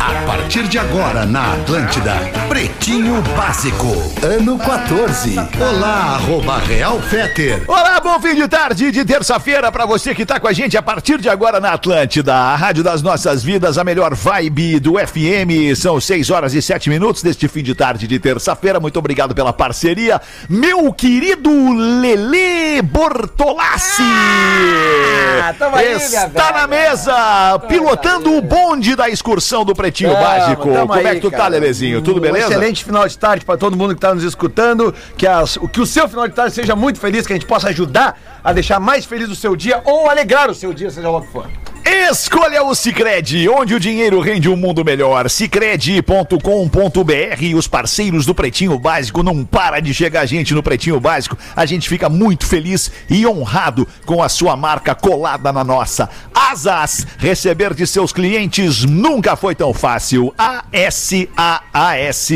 A partir de agora na Atlântida, Pretinho Básico, ano 14. Olá, arroba Real Feter. Olá, bom fim de tarde de terça-feira para você que tá com a gente a partir de agora na Atlântida, a rádio das nossas vidas, a melhor vibe do FM. São 6 horas e 7 minutos deste fim de tarde de terça-feira. Muito obrigado pela parceria, meu querido Lele Bortolassi. Ah, aí, minha Está na velha. mesa, pilotando o bonde da excursão do Pretinho Tamo, Básico. tamo Como é aí, que tu tá, cara. Lelezinho? Tudo Um beleza? excelente final de tarde para todo mundo que está nos escutando. Que, as- o- que o seu final de tarde seja muito feliz, que a gente possa ajudar a deixar mais feliz o seu dia ou alegrar o seu dia, seja lá o que for. Escolha o Cicred, onde o dinheiro rende um mundo melhor. Cicred.com.br. Os parceiros do Pretinho Básico não para de chegar gente no Pretinho Básico. A gente fica muito feliz e honrado com a sua marca colada na nossa. Asas, receber de seus clientes nunca foi tão fácil. A-S-A-A-S.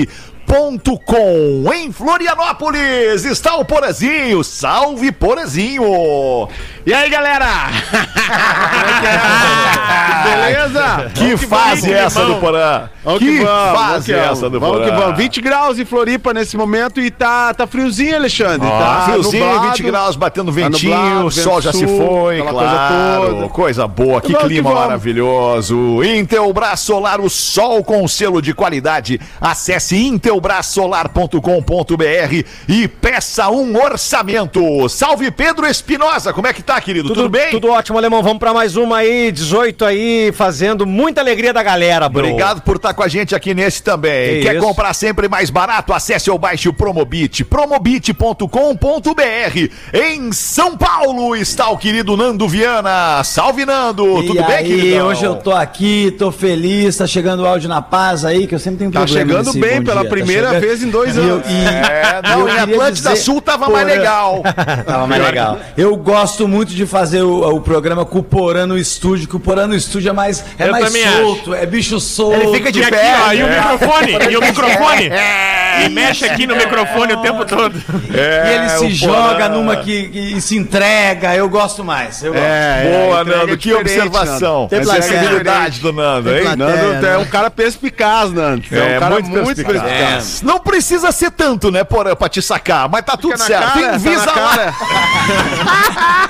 Ponto com em Florianópolis está o Porazinho, salve Porazinho! E aí, galera? Beleza? Que fase é essa do Porã? Vamos que, vamos fase que é essa do Vamos Porã? que vamos. 20 graus em Floripa nesse momento e tá, tá friozinho, Alexandre. Ó, tá friozinho, nublado. 20 graus, batendo ventinho, nublado, o sol já se sul, foi, aquela claro. coisa toda. Coisa boa, que Vamos que clima vamos. maravilhoso. Intelbras Solar, o sol com selo de qualidade. Acesse intelbrasolar.com.br e peça um orçamento. Salve Pedro Espinosa, como é que tá, querido? Tudo, bem? Tudo ótimo, alemão. Vamos pra mais uma aí, 18 aí, fazendo muita alegria da galera, bro. Obrigado por estar com a gente aqui nesse também. Que Quer isso. comprar sempre mais barato? Acesse ou baixe o Promobit, promobit.com.br. Em São Paulo está o querido Nando Viana. Salve, Nando! E Tudo bem, aí, querido? hoje eu tô aqui, tô feliz, tá chegando o áudio na paz aí, que eu sempre tenho Tá problema chegando nesse bem pela dia, tá primeira chegando- vez em dois eu- anos. e- É, não, em Atlântida dizer- Sul tava mais legal. Tava mais legal. Eu gosto muito de fazer o, o programa com o Porã no estúdio, que o Porã no estúdio é mais, é Eu mais solto, é bicho solto. Ele fica de E aqui, pé. ó, e o É. microfone, e o microfone. E mexe aqui no microfone o tempo todo. É, E ele se joga numa que, que se entrega, eu gosto mais. Eu gosto. É, Boa, é, entrega Nando, que observação. Nando. Essa é a habilidade do Nando, hein? Nando é né? um cara perspicaz, Nando. É, É, um cara muito, perspicaz. Perspicaz. Não precisa ser tanto, né, Porã, pra te sacar, mas tá tudo Fica na certo. cara, tá Invisa lá. cara.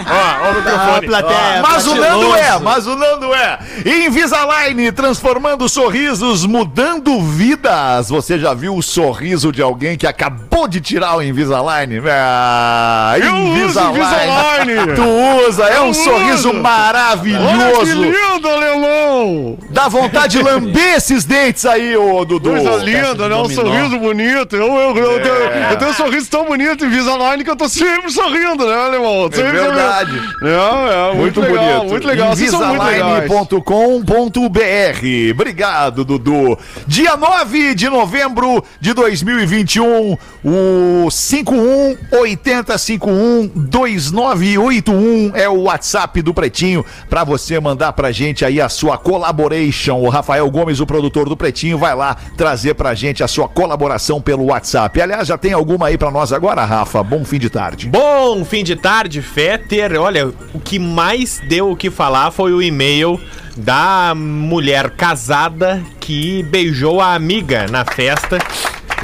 Ó, ó o microfone. plateia, Mas o. Nando é, mas o Nando é. Invisalign, transformando sorrisos, mudando vidas. Você já viu o sorriso de alguém que acabou de tirar o Invisalign? Ah, Eu uso Invisalign. Tu usa, é um uso. sorriso Olha que maravilhoso. lindo, alemão! Dá vontade de lamber esses dentes aí, ô Dudu. Coisa linda, né? Um sorriso bonito. Eu, eu, eu, tenho, eu tenho um sorriso tão bonito em Invisalign que eu tô sempre sorrindo, né, alemão? É verdade. É, é, muito, legal, bonito. muito legal. São muito legais. Invisalign.com.br. Obrigado, Dudu. Dia 9 de novembro de 2021, o 5180512981 é o WhatsApp do Pretinho para você mandar pra gente aí a sua collaboration. O Rafael Gomes, o produtor do Pretinho, vai lá trazer pra gente a sua colaboração pelo WhatsApp. Aliás, já tem alguma aí pra nós agora, Rafa? Bom fim de tarde. Bom fim de tarde, Fetter. Olha, o que mais deu o que falar foi o e-mail da mulher casada que beijou a amiga na festa.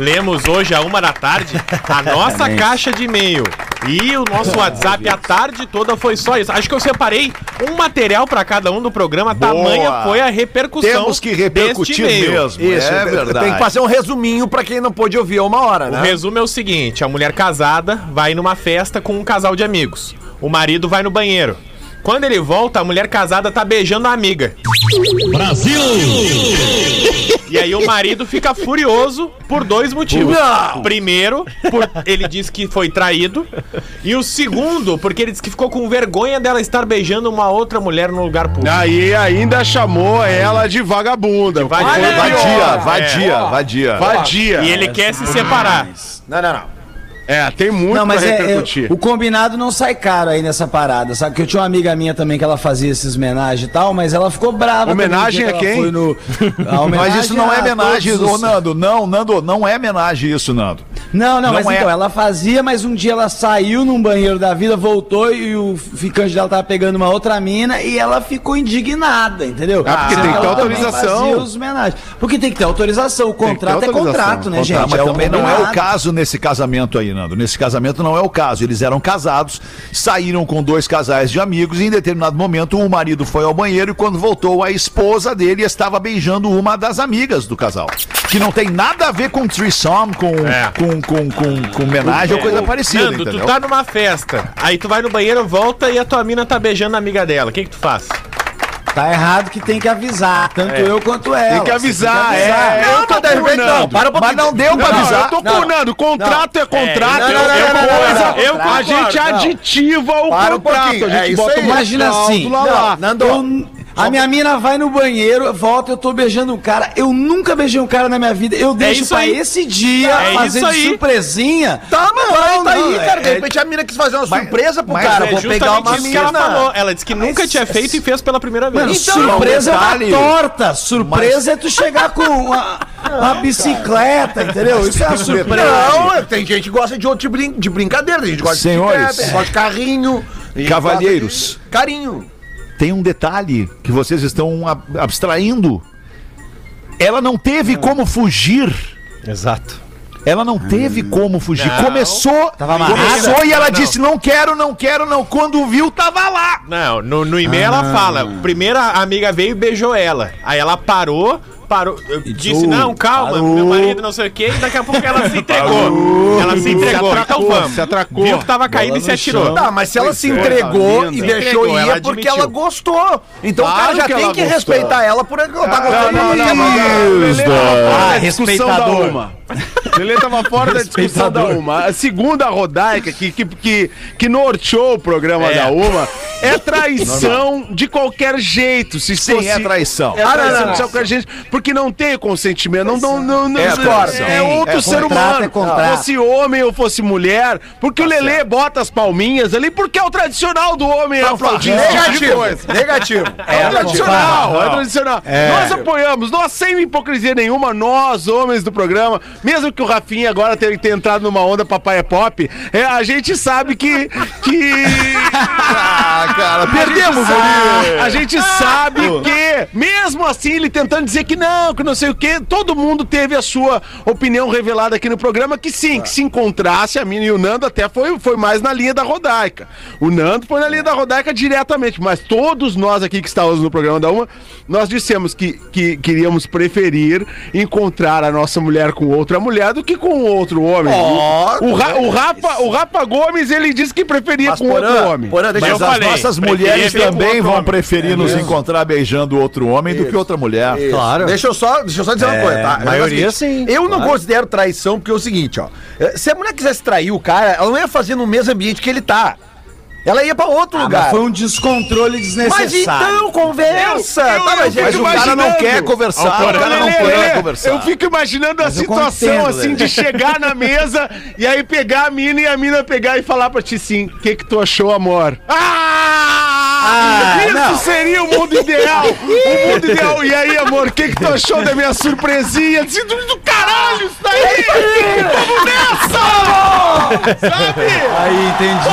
Lemos hoje a uma da tarde a nossa caixa de e-mail. E o nosso WhatsApp a tarde toda foi só isso. Acho que eu separei um material pra cada um do programa. Tamanha foi a repercussão. Temos que repercutir mesmo. Isso, é verdade. tem que fazer um resuminho pra quem não pôde ouvir a uma hora, O né? resumo é o seguinte: a mulher casada vai numa festa com um casal de amigos. O marido vai no banheiro. Quando ele volta, a mulher casada tá beijando a amiga. Brasil! E aí o marido fica furioso por dois motivos. Primeiro, por ele disse que foi traído. E o segundo, porque ele disse que ficou com vergonha dela estar beijando uma outra mulher no lugar público. Aí ainda chamou ela de vagabunda. Vadia, pior. vadia, vadia. Vadia. E ele quer se separar. Não, não, não. É, tem muito Não, mas é, é, o combinado não sai caro aí nessa parada, sabe? Que eu tinha uma amiga minha também que ela fazia esses homenagens e tal, mas ela ficou brava. Homenagem a quem? no- a Mas homenagem isso não é homenagem, ô os- Nando. Não, Nando, não é homenagem isso, Nando. Não, não, mas Não é. então, ela fazia, mas um dia ela saiu num banheiro da vida, voltou e o ficante dela tava pegando uma outra mina e ela ficou indignada, entendeu? Ah, porque tem que ter autorização. os homenagens. Porque tem que ter autorização, o contrato é contrato, né, Contrato, gente? Mas é também não é o caso nesse casamento aí, Nando. Nesse casamento não é o caso. Eles eram casados, saíram com dois casais de amigos e em determinado momento o marido foi ao banheiro e quando voltou a esposa dele estava beijando uma das amigas do casal. Que não tem nada a ver com threesome, com, É. com, com, com, com homenagem ou coisa parecida, Nando, entendeu? tu tá numa festa, aí tu vai no banheiro, volta e a tua mina tá beijando a amiga dela. O que que tu faz? Tá errado que tem que avisar, tanto eu quanto ela. Tem que avisar, tem que avisar. é. Eu tô de repente, purnando. não, para um Mas não deu pra Não, avisar. eu tô purnando. Contrato é contrato, não, é não, não, é não, não, não, não. A gente Não. aditiva o Para um contrato. a gente é bota Imagina assim, cláusula lá. não, Nando, eu- a minha mina vai no banheiro, volta, eu tô beijando um cara. Eu nunca beijei um cara na minha vida. Eu deixo isso pra aí. esse dia É fazer isso aí. surpresinha. Tá, mas aí, tá aí, cara. De é- repente a mina quis fazer uma Mas- surpresa pro mas cara. é Vou pegar justamente uma isso que ela mina. falou. Ela disse que nunca tinha feito e fez pela primeira vez. Mano, Então, surpresa detalhe- é uma torta. Surpresa é tu chegar com uma, uma bicicleta, entendeu? Isso é uma surpresa. Não, tem gente que gosta de outro tipo de de brincadeira. Tem gente que gosta Senhores. de bicicleta, gosta de carrinho. tem gente que Cavalheiros. de Carinho. Tem um detalhe que vocês estão ab- abstraindo. Ela não teve como fugir. Exato. Ela não teve como fugir. Não. Começou, começou e ela Não. disse: não quero, não quero, não. Quando viu, tava lá. Não, no, no e-mail ela fala. Primeiro a amiga veio e beijou ela. Aí ela parou, parou. Disse, não, calma, parou. meu marido não sei o quê. E daqui a pouco ela se entregou. Ela se entregou. atracou, então vamos. se atracou. Viu que tava caído e se atirou. Tá, mas se ela se entregou e deixou Entregou, ir é porque admitiu. ela gostou. Então o Claro cara já que tem que gostou. respeitar ela por ela tá Não, gostando. não, não, não. Ah, uma. Lelê tava fora da discussão da uma. A segunda rodaica que, que, que, que norteou o programa É. da uma é traição de qualquer jeito. Se Sim, fosse- é traição. É Ah, não, traição não, de não. qualquer jeito, porque não tem consentimento. Não, não, não, não, É é, é outro É ser contrato, humano. é contrato. Fosse homem ou fosse mulher. Porque o Lelê bota as palminhas ali, porque é o tradicional do homem tipo de Negativo, coisa. negativo. É, tradicional, não. é tradicional. Nós apoiamos, nós sem hipocrisia nenhuma, nós, homens do programa, mesmo que o Rafinha agora tenha, tenha entrado numa onda papai é pop, é, a gente sabe que. que... Ah, cara, Perdemos ali. A gente sabe que, mesmo assim, ele tentando dizer que não, que não sei o quê, todo mundo teve a sua opinião revelada aqui no programa, que sim, que se encontrasse, a Mina e o Nando até foi, foi mais na linha da Rodaica. O Nando foi na linha da Rodaica diretamente, mas todos nós aqui que estávamos no programa da Uma, nós dissemos que, que queríamos preferir encontrar a nossa mulher com outra mulher do que com outro homem. o, Ra- o, Rafa, o Rafa Gomes, ele disse que preferia Mas com outro Porã, homem. Porã, deixa Mas eu as falei, nossas mulheres também outro vão homem. preferir nos encontrar beijando outro homem do que outra mulher. Claro. Deixa eu só, deixa eu só dizer uma coisa, tá? a maioria É seguinte, sim, Eu não claro. considero traição porque é o seguinte, ó. eh, Se a mulher quisesse trair o cara, ela não ia fazer no mesmo ambiente que ele tá. Ela ia pra outro Ah, lugar. mas foi um descontrole Mas desnecessário. então, conversa! Eu- eu- tá, mas eu Mas o cara não quer conversar, o cara não quer conversar. Eu fico imaginando a Mas eu situação contendo, assim de chegar na mesa e aí pegar a mina e a mina pegar e falar pra ti assim: o que que tu achou, amor? Ah! Isso não. seria o mundo ideal! o mundo ideal! E aí, amor, o que que tu achou da minha surpresinha? Disse, do, do caralho, isso daí! Vamos nessa! Sabe? Aí, entendi,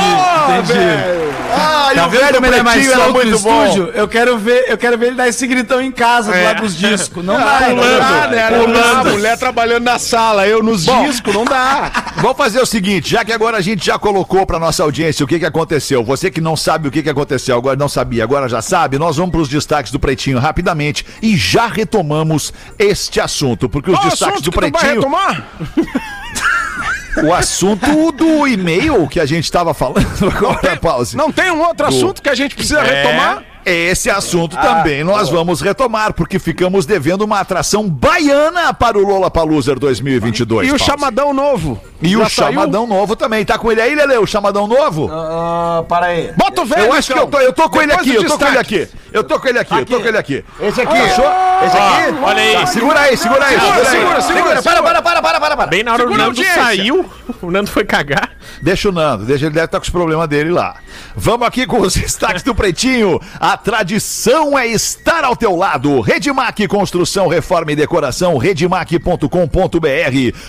Pô, entendi. velho. Ah, Tá e o velho vendo como ele é mais solto no muito bom. estúdio? Eu quero ver, eu quero ver ele dar esse gritão em casa do lado dos discos. Não dá, Não entendeu? dá, né? Não dá. A mulher trabalhando na sala, eu nos discos, não dá. Vamos fazer o seguinte, já que agora a gente já colocou pra nossa audiência o que, que aconteceu. Você que não sabe o que, que aconteceu, agora não sabia, agora já sabe, nós vamos pros destaques do Pretinho rapidamente e já retomamos este assunto, porque os destaques do Pretinho, o assunto do e-mail que a gente tava falando agora, pause. Não tem um outro assunto que a gente precisa retomar? Esse assunto também nós vamos retomar, porque ficamos devendo uma atração baiana para o Lola Paluser 2022. E o chamadão novo? E o Já saiu? chamadão novo também. Tá com ele aí, Lele? O chamadão novo? Ah, para aí. Bota o velho, eu acho que então. eu tô, eu tô com ele aqui, eu tô com ele aqui. Eu tô com ele aqui, eu tô com ele aqui. Esse aqui. Achou? Esse aqui? Olha aí. Tá, segura aí, segura aí. Segura, segura segura, segura. Para, para, para, para, para, para. Bem na hora Segura o Nando audiência. saiu, o Nando foi cagar. Deixa o Nando, deixa ele deve estar com os problemas dele lá. Vamos aqui com os destaques do Pretinho. A tradição é estar ao teu lado. Redmac Construção, Reforma e Decoração, redmac.com.br.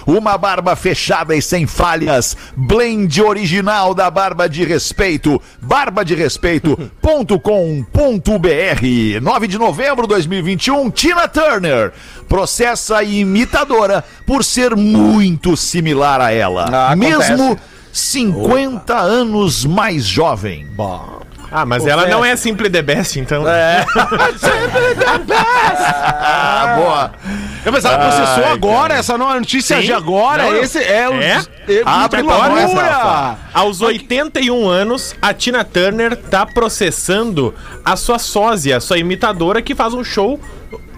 Uma barba fechada e sem falhas. Blend original da Barba de Respeito. barbaderespeito.com.br. 9 de novembro de 2021, Tina Turner processa a imitadora por ser muito similar a ela. Ah, acontece. Mesmo 50 anos mais jovem. Ah, mas ela não é Simple the Best, então. Ah, boa. Eu pensava, processou agora, essa nova notícia Sim. de agora, Não, esse é o... É? Abre que loucura! Rafa. Aos 81 anos, a Tina Turner tá processando a sua sósia, a sua imitadora, que faz um show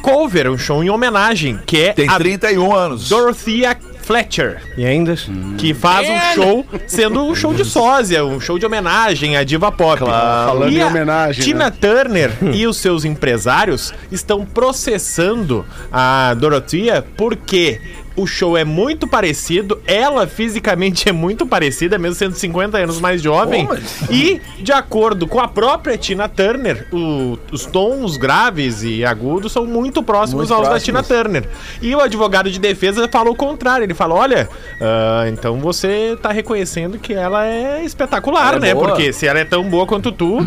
cover, um show em homenagem, que é Tem a 31 anos. Dorothea Fletcher. E ainda? Que faz um show sendo um show de sósia, um show de homenagem à diva pop. Falando E em a homenagem, Tina né? Turner e os seus empresários estão processando a Dorothea porque o show é muito parecido, ela fisicamente é muito parecida, mesmo sendo 50 anos mais jovem. E, de acordo com a própria Tina Turner, o- os tons graves e agudos são muito próximos aos da Tina Turner. E o advogado de defesa falou o contrário. Ele falou: olha, ah, então você tá reconhecendo que ela é espetacular, né? Porque se ela é tão boa quanto tu,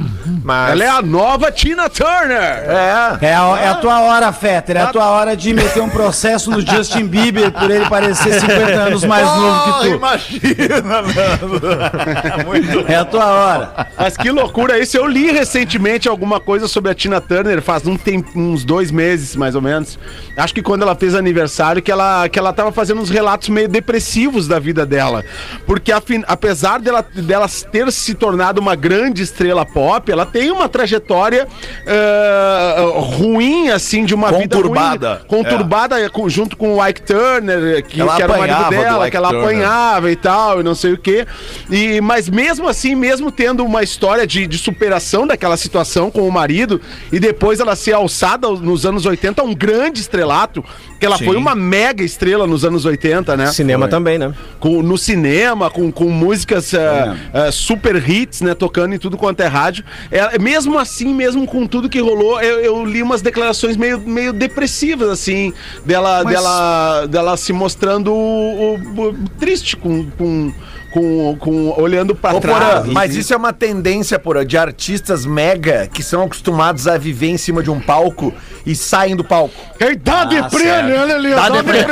mas. Ela é a nova Tina Turner! É. É a, é a tua hora, Fetter. É a tua hora de meter um processo no Justin Bieber por ele parecer 50 anos mais novo que tu. imagina, Nando. É a tua hora. Mas que loucura isso. Eu li recentemente alguma coisa sobre a Tina Turner, faz um tempo, uns dois meses, mais ou menos. Acho que quando ela fez aniversário, que ela, que ela tava fazendo uns relatos meio depressivos da vida dela. Porque afin- apesar dela, dela ter se tornado uma grande estrela pop, ela tem uma trajetória eh, ruim, assim, de uma Conturbada. vida ruim. Conturbada com- junto com o Ike Turner, que, Ela que era o marido dela, que ela Turner. apanhava e tal, e não sei o quê. E, mas mesmo assim, mesmo tendo uma história de, de superação daquela situação com o marido, e depois ela ser alçada nos anos 80 a um grande estrelato, que ela Sim. foi uma mega estrela nos anos 80, né? Cinema também, né? com, no cinema, com, com músicas É. ah, ah, super hits, né? Tocando em tudo quanto é rádio. É, mesmo assim, mesmo com tudo que rolou, eu, eu li umas declarações meio, meio depressivas, assim, dela, Mas- dela, dela se mostrando o- o- triste com. com com, com, olhando Porã, trás. mas isso é uma tendência, Porã, de artistas mega que são acostumados a viver em cima de um palco e saem do palco. Ei, dá deprê, né, Lelê? Dá Dá deprê.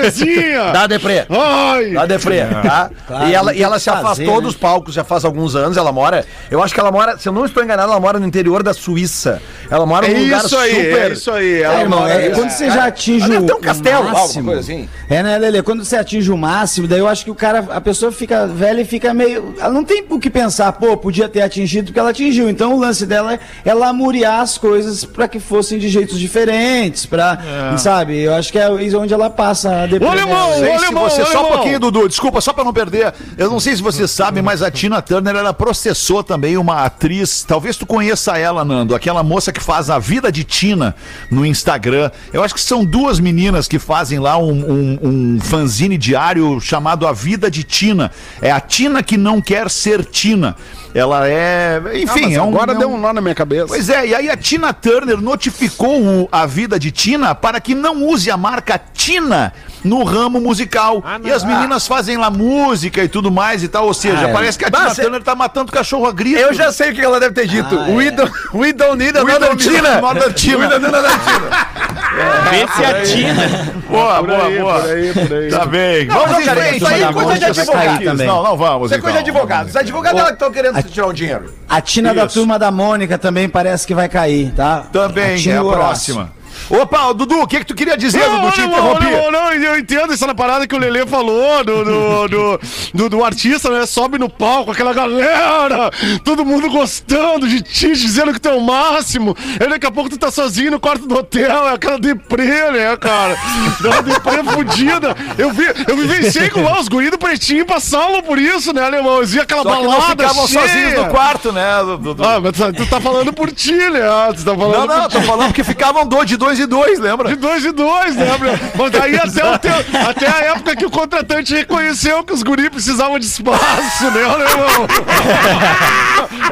Dá deprê. Ai! Dá deprê, tá? Claro, e ela, e ela se que afastou fazer, né? dos palcos já faz alguns anos. Ela mora. Eu acho que ela mora, se eu não estou enganado, ela mora no interior da Suíça. Ela mora É num lugar isso aí, super. é isso aí. É, Ela irmão, mora- é, quando você já atinge Ela o, ter um castelo, o alguma máximo, coisa assim. É, né, Lele? Quando você atinge o máximo, daí eu acho que o cara, a pessoa fica velha e fica meio. Ela não tem o que pensar, pô, podia ter atingido porque ela atingiu. Então o lance dela é, é lamuriar as coisas pra que fossem de jeitos diferentes, pra. Sabe? Eu acho que é isso onde ela passa a depressão. Ô, se alemão, você, ô, só um pouquinho, Dudu, desculpa, só pra não perder. Eu não sei se você sabe, mas a Tina Turner, ela processou também uma atriz, talvez tu conheça ela, Nando, aquela moça que faz a vida de Tina no Instagram. Eu acho que são duas meninas que fazem lá um, um, um fanzine diário chamado A Vida de Tina. É a Tina que não quer ser Tina. Ela é, enfim, é um... Agora é deu um- um nó na minha cabeça. Pois é, e aí a Tina Turner notificou o- a vida de Tina para que não use a marca Tina no ramo musical. Ah, e as meninas fazem lá música e tudo mais e tal. Ou seja, Ah, é. parece que a Mas Tina cê- Turner tá matando cachorro a grito. Eu já sei o que ela deve ter dito. Ah, we, é. don't, we don't need We another don't need Tina. another Tina. We don't need another Tina. Vê se a Tina. Boa, Por boa, aí, boa. por aí, por aí. Tá bem. Não, vamos não, em cara, frente. isso aí é coisa de advogado. também. Não, não vamos. Isso é coisa de então. advogados. Os advogados ela que estão querendo tirar um dinheiro. A Tina da turma da Mônica também parece que vai cair, tá? Também, é a o próxima. Opa, Dudu, o que que tu queria dizer, Dudu? Te não, interrompi. não, não, eu entendo essa parada que o Lelê falou do, do, do, do- do artista, né? Sobe no palco, aquela galera, todo mundo gostando de ti, dizendo que tu é o máximo. Aí daqui a pouco tu tá sozinho no quarto do hotel, é aquela deprê, né, cara? Dá uma deprê fodida. Eu, vi, eu vivenciei com lá os guris do pretinho passavam por isso, né, alemão? Eles iam aquela Só que não balada ficavam cheia. sozinhos no quarto, né, Dudu? Ah, mas tu tá falando por ti, né? Tu tá falando Não, não, por tô falando que ficavam do- de dois e dois, lembra? de dois em dois, lembra? Mas daí até, o teu- até a época que o contratante reconheceu que os guri precisavam de espaço, né, alemão?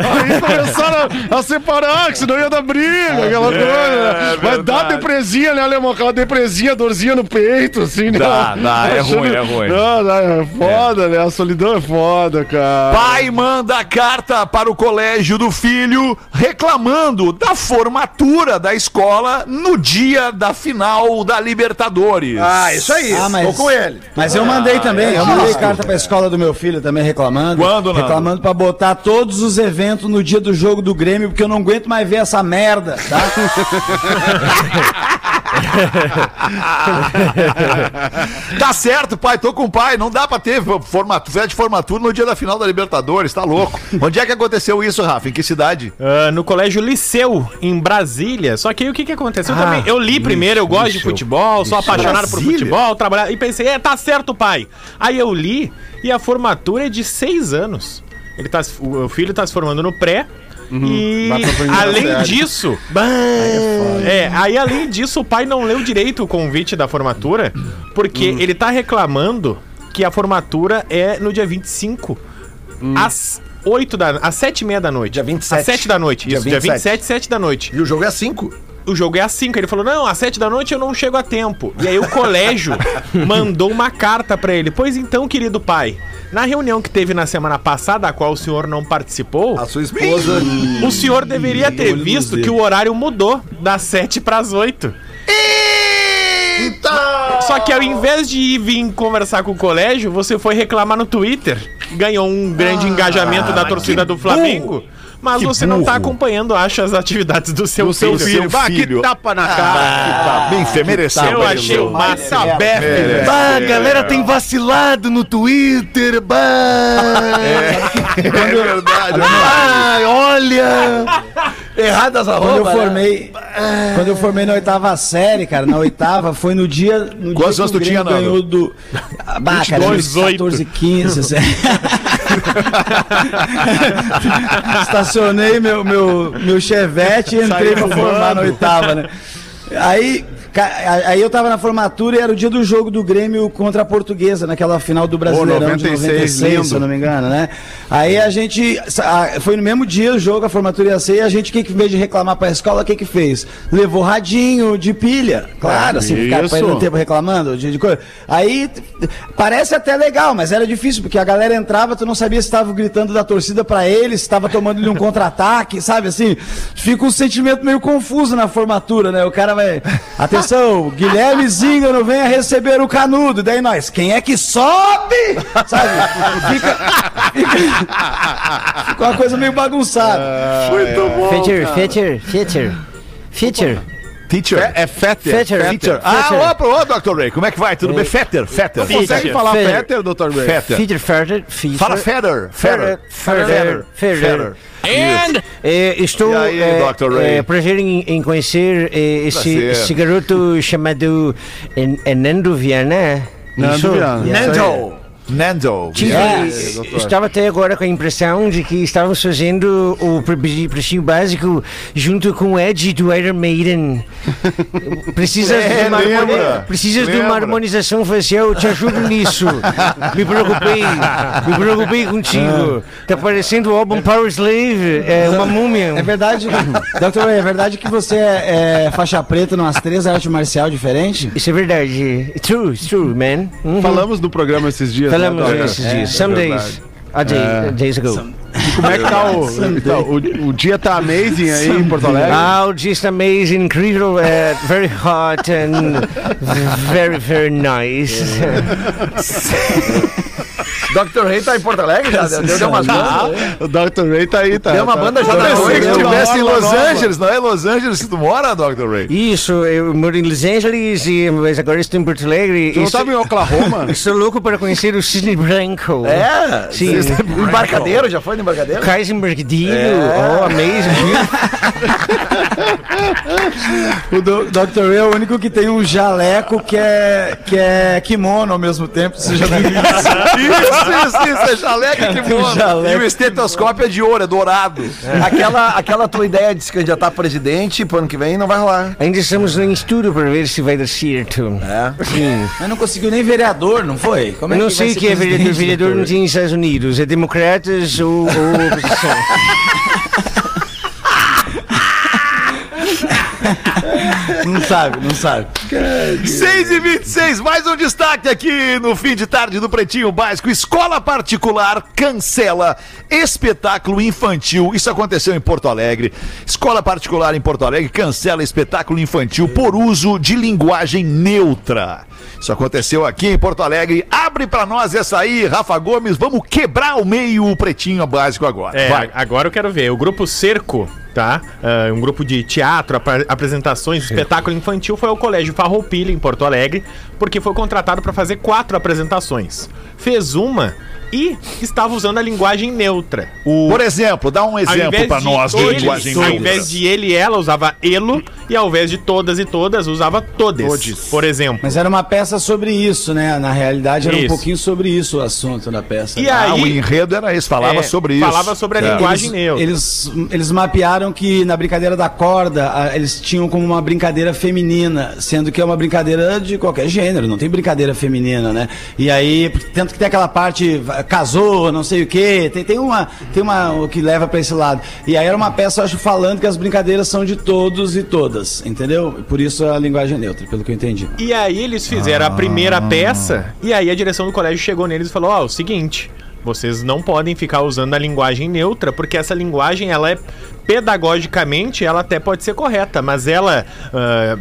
Aí começaram a, a separar, que senão ia dar briga, aquela coisa. né? Mas dá depresinha, né, alemão? Aquela depresinha, dorzinha no peito, assim, né? Dá, dá, é ruim, é ruim. Não, não, é foda, né? A solidão é foda, cara. Pai manda carta para o colégio do filho reclamando da formatura da escola no dia da final da Libertadores. Ah, isso aí. Ah, mas- Tô com ele. Mas eu mandei também, eu mandei carta pra escola do meu filho também reclamando. Quando, Nando? Reclamando pra botar todos os eventos no dia do jogo do Grêmio, porque eu não aguento mais ver essa merda, tá? Tá certo, pai, tô com o pai. Não dá pra ter formatura, festa de formatura no dia da final da Libertadores, tá louco. Onde é que aconteceu isso, Rafa? Em que cidade? Ah, no colégio Liceu, em Brasília. Só que aí o que, que aconteceu Ah, também? Eu li primeiro, eu gosto de futebol, sou apaixonado por Brasília? futebol, trabalhar. E pensei, é, tá certo, pai. Aí eu li e a formatura é de seis anos. Ele tá, o filho tá se formando no pré. E pra primeira além disso, é, aí além disso, o pai não leu direito o convite da formatura, porque Hum. ele tá reclamando que a formatura é no dia 25, Hum. às 8 da às 7 e meia da noite. Dia 27. Às 7 da noite. Dia Isso, dia 27. 27, 7 da noite. E o jogo é 5. O jogo é às 5. Ele falou: Não, às 7 da noite eu não chego a tempo. E aí o colégio mandou uma carta pra ele. Pois então, querido pai, na reunião que teve na semana passada, a qual o senhor não participou, A sua esposa. o senhor deveria ter visto que o horário mudou das 7 pras 8. Só que ao invés de ir vir conversar com o colégio, você foi reclamar no Twitter. Ganhou um grande engajamento da torcida do Flamengo. Mas você não tá acompanhando, acho, as atividades do seu Do seu filho. filho. Bah, que filho. tapa na cara. Tá bem, Fê, mereceu. Eu achei o massa. É, Bah, a galera tem vacilado no Twitter, bah. É verdade. Ai, olha. Erradas a Quando eu roupa. né? formei, quando eu formei na oitava série, cara, na oitava, foi no dia, no Quantos dia anos tu o tinha, Nando? do Ah, Bah, cara, 22, uns 14, 15, assim. Estacionei meu, meu, meu chevette e entrei pra formar na oitava, né? Aí, aí eu tava na formatura e era o dia do jogo do Grêmio contra a Portuguesa, naquela final do Brasileirão de 96, 96, lindo. se eu não me engano, né? Aí a gente, foi no mesmo dia o jogo, a formatura ia ser, e a gente, que que, em vez de reclamar pra escola, o que que fez? Levou radinho de pilha, claro, assim, ficar perdendo tempo reclamando de, de coisa. Aí, parece até legal, mas era difícil, porque a galera entrava, tu não sabia se estava gritando da torcida pra eles, se estava tomando um contra-ataque, sabe, assim, fica um sentimento meio confuso na formatura, né? O cara vai, atenção, Guilherme Zingano venha receber o canudo, daí nós, quem é que sobe? Sabe, fica, fica, fica uma coisa meio bagunçada. Muito bom. Feature, feature, feature. Feature. Teacher. É Fetter. Feature. Fetter. Ah, opa, ô, Dr. Ray, como é que vai? Tudo bem? Fetter, Fetter. Consegue falar Fetter. Fetter, Dr. Ray? Fetter. Feature, feature, feature. Fala Fetter, Fetter. Fetter, Fetter. Fetter. Eh, estou aí, Dr. Ray? eh, prazer em, em conhecer eh, esse, Prazer. esse garoto chamado Nando Viana. Nando? Viana. Nando. Nando. Tive- estava até agora com a impressão de que estávamos fazendo o pre- precinho básico junto com o Ed do Iron Maiden. Precisas, É, de, uma lembra, precisas de uma harmonização facial, eu te ajudo nisso. Me preocupei, me preocupei contigo. Tá parecendo o álbum Power Slave, é uma múmia. É verdade, Dr. Ray, é verdade que você é, é faixa preta numas três artes marcial diferentes? Isso é verdade. It's true, it's true, man. Uhum. Falamos no programa esses dias. Some days, dalam, dalam, days ago. Como é que tá o, tá, o, o dia tá amazing aí em Porto Alegre? Oh, just amazing, incredible, uh, very hot and very, very nice. Dr. Ray tá em Porto Alegre? Já deu, deu umas Ah, bandas? o Dr. Ray tá aí, tá. Deu uma tá- banda já Eu da pensei que noite. estivesse em Los nova. Angeles, não é Los Angeles que tu mora, Dr. Ray? Isso, eu moro em Los Angeles, e, mas agora estou em Porto Alegre. Tu não Estou- tava em Oklahoma? Estou louco para conhecer o Cisne Branco. É? Sim. Embarcadeiro, já foi no embarcadeiro? Heisenberg Dillo. É. Oh, amazing. O do, Dr. Ray é o único que tem um jaleco que é, que é kimono ao mesmo tempo. Você já viu isso? Isso, isso, isso, é jaleco e kimono. jaleco E o estetoscópio é de ouro, é dourado. Aquela, aquela tua ideia de se candidatar a presidente pro ano que vem não vai rolar. Ainda estamos em estudo para ver se vai dar certo. É. Sim. Mas não conseguiu nem vereador, não foi? Como Eu não vai sei o que é vereador. Vereador não tem nos Estados Unidos. É democratas ou, ou oposição. Não sabe, não sabe. 6 e 26 mais um destaque aqui no fim de tarde do Pretinho Básico. Escola particular cancela espetáculo infantil. Isso aconteceu em Porto Alegre. Escola particular em Porto Alegre cancela espetáculo infantil por uso de linguagem neutra. Isso aconteceu aqui em Porto Alegre. Abre pra nós essa aí, Rafa Gomes. Vamos quebrar o meio o Pretinho Básico agora. É, Vai. agora eu quero ver. O grupo Cerco, tá? Ah, um grupo de teatro, apra- apresentações, espetáculo infantil foi ao Colégio Farroupilha, em Porto Alegre, porque foi contratado para fazer quatro apresentações. Fez uma e estava usando a linguagem neutra. O, Por exemplo, dá um ao exemplo de nós de linguagem Ao neutra. invés de ele e ela, usava elo, e ao invés de todas e todas, usava todes, Todes. por exemplo. Mas era uma peça sobre isso, né? Na realidade era um Isso. pouquinho sobre isso o assunto da peça. E né? Ah, o aí, enredo era esse, falava é, sobre isso. Falava sobre a É. linguagem eles, neutra. eles, eles mapearam que na brincadeira da corda, eles tinham como uma brincadeira feminina, sendo que é uma brincadeira de qualquer gênero, não tem brincadeira feminina, né? E aí, tanto que tem aquela parte, casou, não sei o quê, tem, tem uma, tem uma o que leva pra esse lado. E aí era uma peça, eu acho, falando que as brincadeiras são de todos e todas, entendeu? Por isso a linguagem é neutra, pelo que eu entendi. E aí eles fizeram a primeira peça, e aí a direção do colégio chegou neles e falou: Ó, o seguinte, vocês não podem ficar usando a linguagem neutra, porque essa linguagem, ela é pedagogicamente, ela até pode ser correta, mas ela, ah,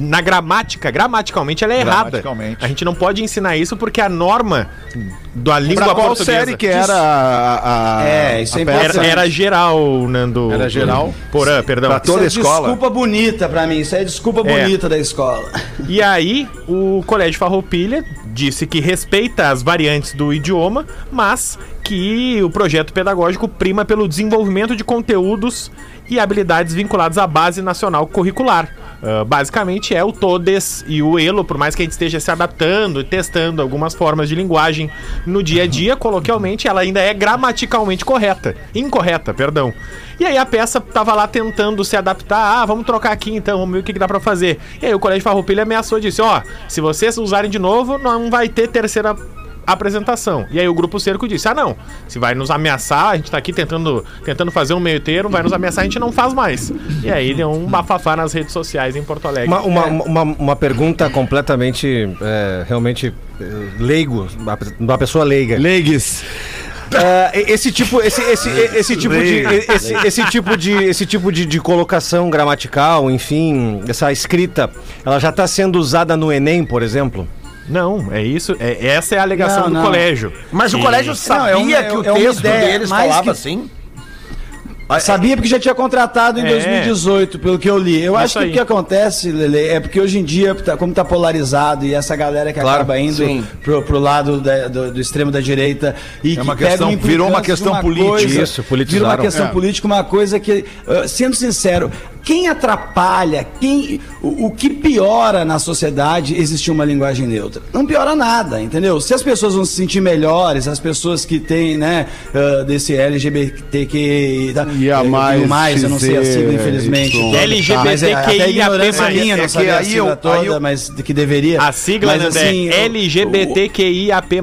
na gramática, gramaticalmente, ela é errada. A gente não pode ensinar isso porque a norma da língua Pra qual portuguesa série que era a, a- É, isso é importante. era, era geral, Nando. Era geral? Porã, perdão. Pra toda a isso é escola. desculpa bonita pra mim, isso é desculpa É. bonita da escola. E aí, o Colégio Farroupilha disse que respeita as variantes do idioma, mas que o projeto pedagógico prima pelo desenvolvimento de conteúdos e habilidades vinculados à base nacional curricular. Ah, basicamente é o TODES e o ELO, por mais que a gente esteja se adaptando e testando algumas formas de linguagem no dia a dia, coloquialmente, ela ainda é gramaticalmente correta. Incorreta, perdão. E aí a peça tava lá tentando se adaptar. Ah, vamos trocar aqui então, vamos ver o que, que dá pra fazer. E aí o Colégio Farroupilha ameaçou e disse: Ó, se vocês usarem de novo, não vai ter terceira apresentação. E aí o Grupo Cerco disse: Ah, não, se vai nos ameaçar, a gente tá aqui tentando, tentando fazer um meio termo, vai nos ameaçar, a gente não faz mais. E aí deu um bafafá nas redes sociais em Porto Alegre. Uma, uma, uma, uma pergunta completamente, é, realmente é, leigo, uma- uma pessoa leiga. Legues. Ah, esse tipo, esse, esse, esse tipo de, esse, esse tipo de, esse tipo de, de colocação gramatical, enfim, essa escrita, ela já está sendo usada no Enem, por exemplo? Não, é isso. É, essa é a alegação Não, do não. colégio. Mas o colégio sabia Não, é uma- que o é uma texto ideia, deles mais falava que- assim? Sabia porque já tinha contratado em É. 2018, pelo que eu li. Eu acho que aí. o que acontece, Lele, é porque hoje em dia, tá- como tá polarizado e essa galera que Claro, acaba indo pro, pro lado da- do, do extremo da direita e É uma que pega questão- uma virou uma questão política. coisa- Isso, Virou politizaram. uma questão É. política, uma coisa que, sendo sincero, quem atrapalha, quem o, o que piora na sociedade existir uma linguagem neutra? Não piora nada, entendeu? Se as pessoas vão se sentir melhores, as pessoas que têm, né, uh, desse LGBTQ da- E a mais, mais, eu não sei a sigla, infelizmente. Mas é- LGBTQIAP+. minha, não É sabia que a aí sigla eu- toda, mas que deveria. A sigla, mas, assim, é LGBTQIAP+.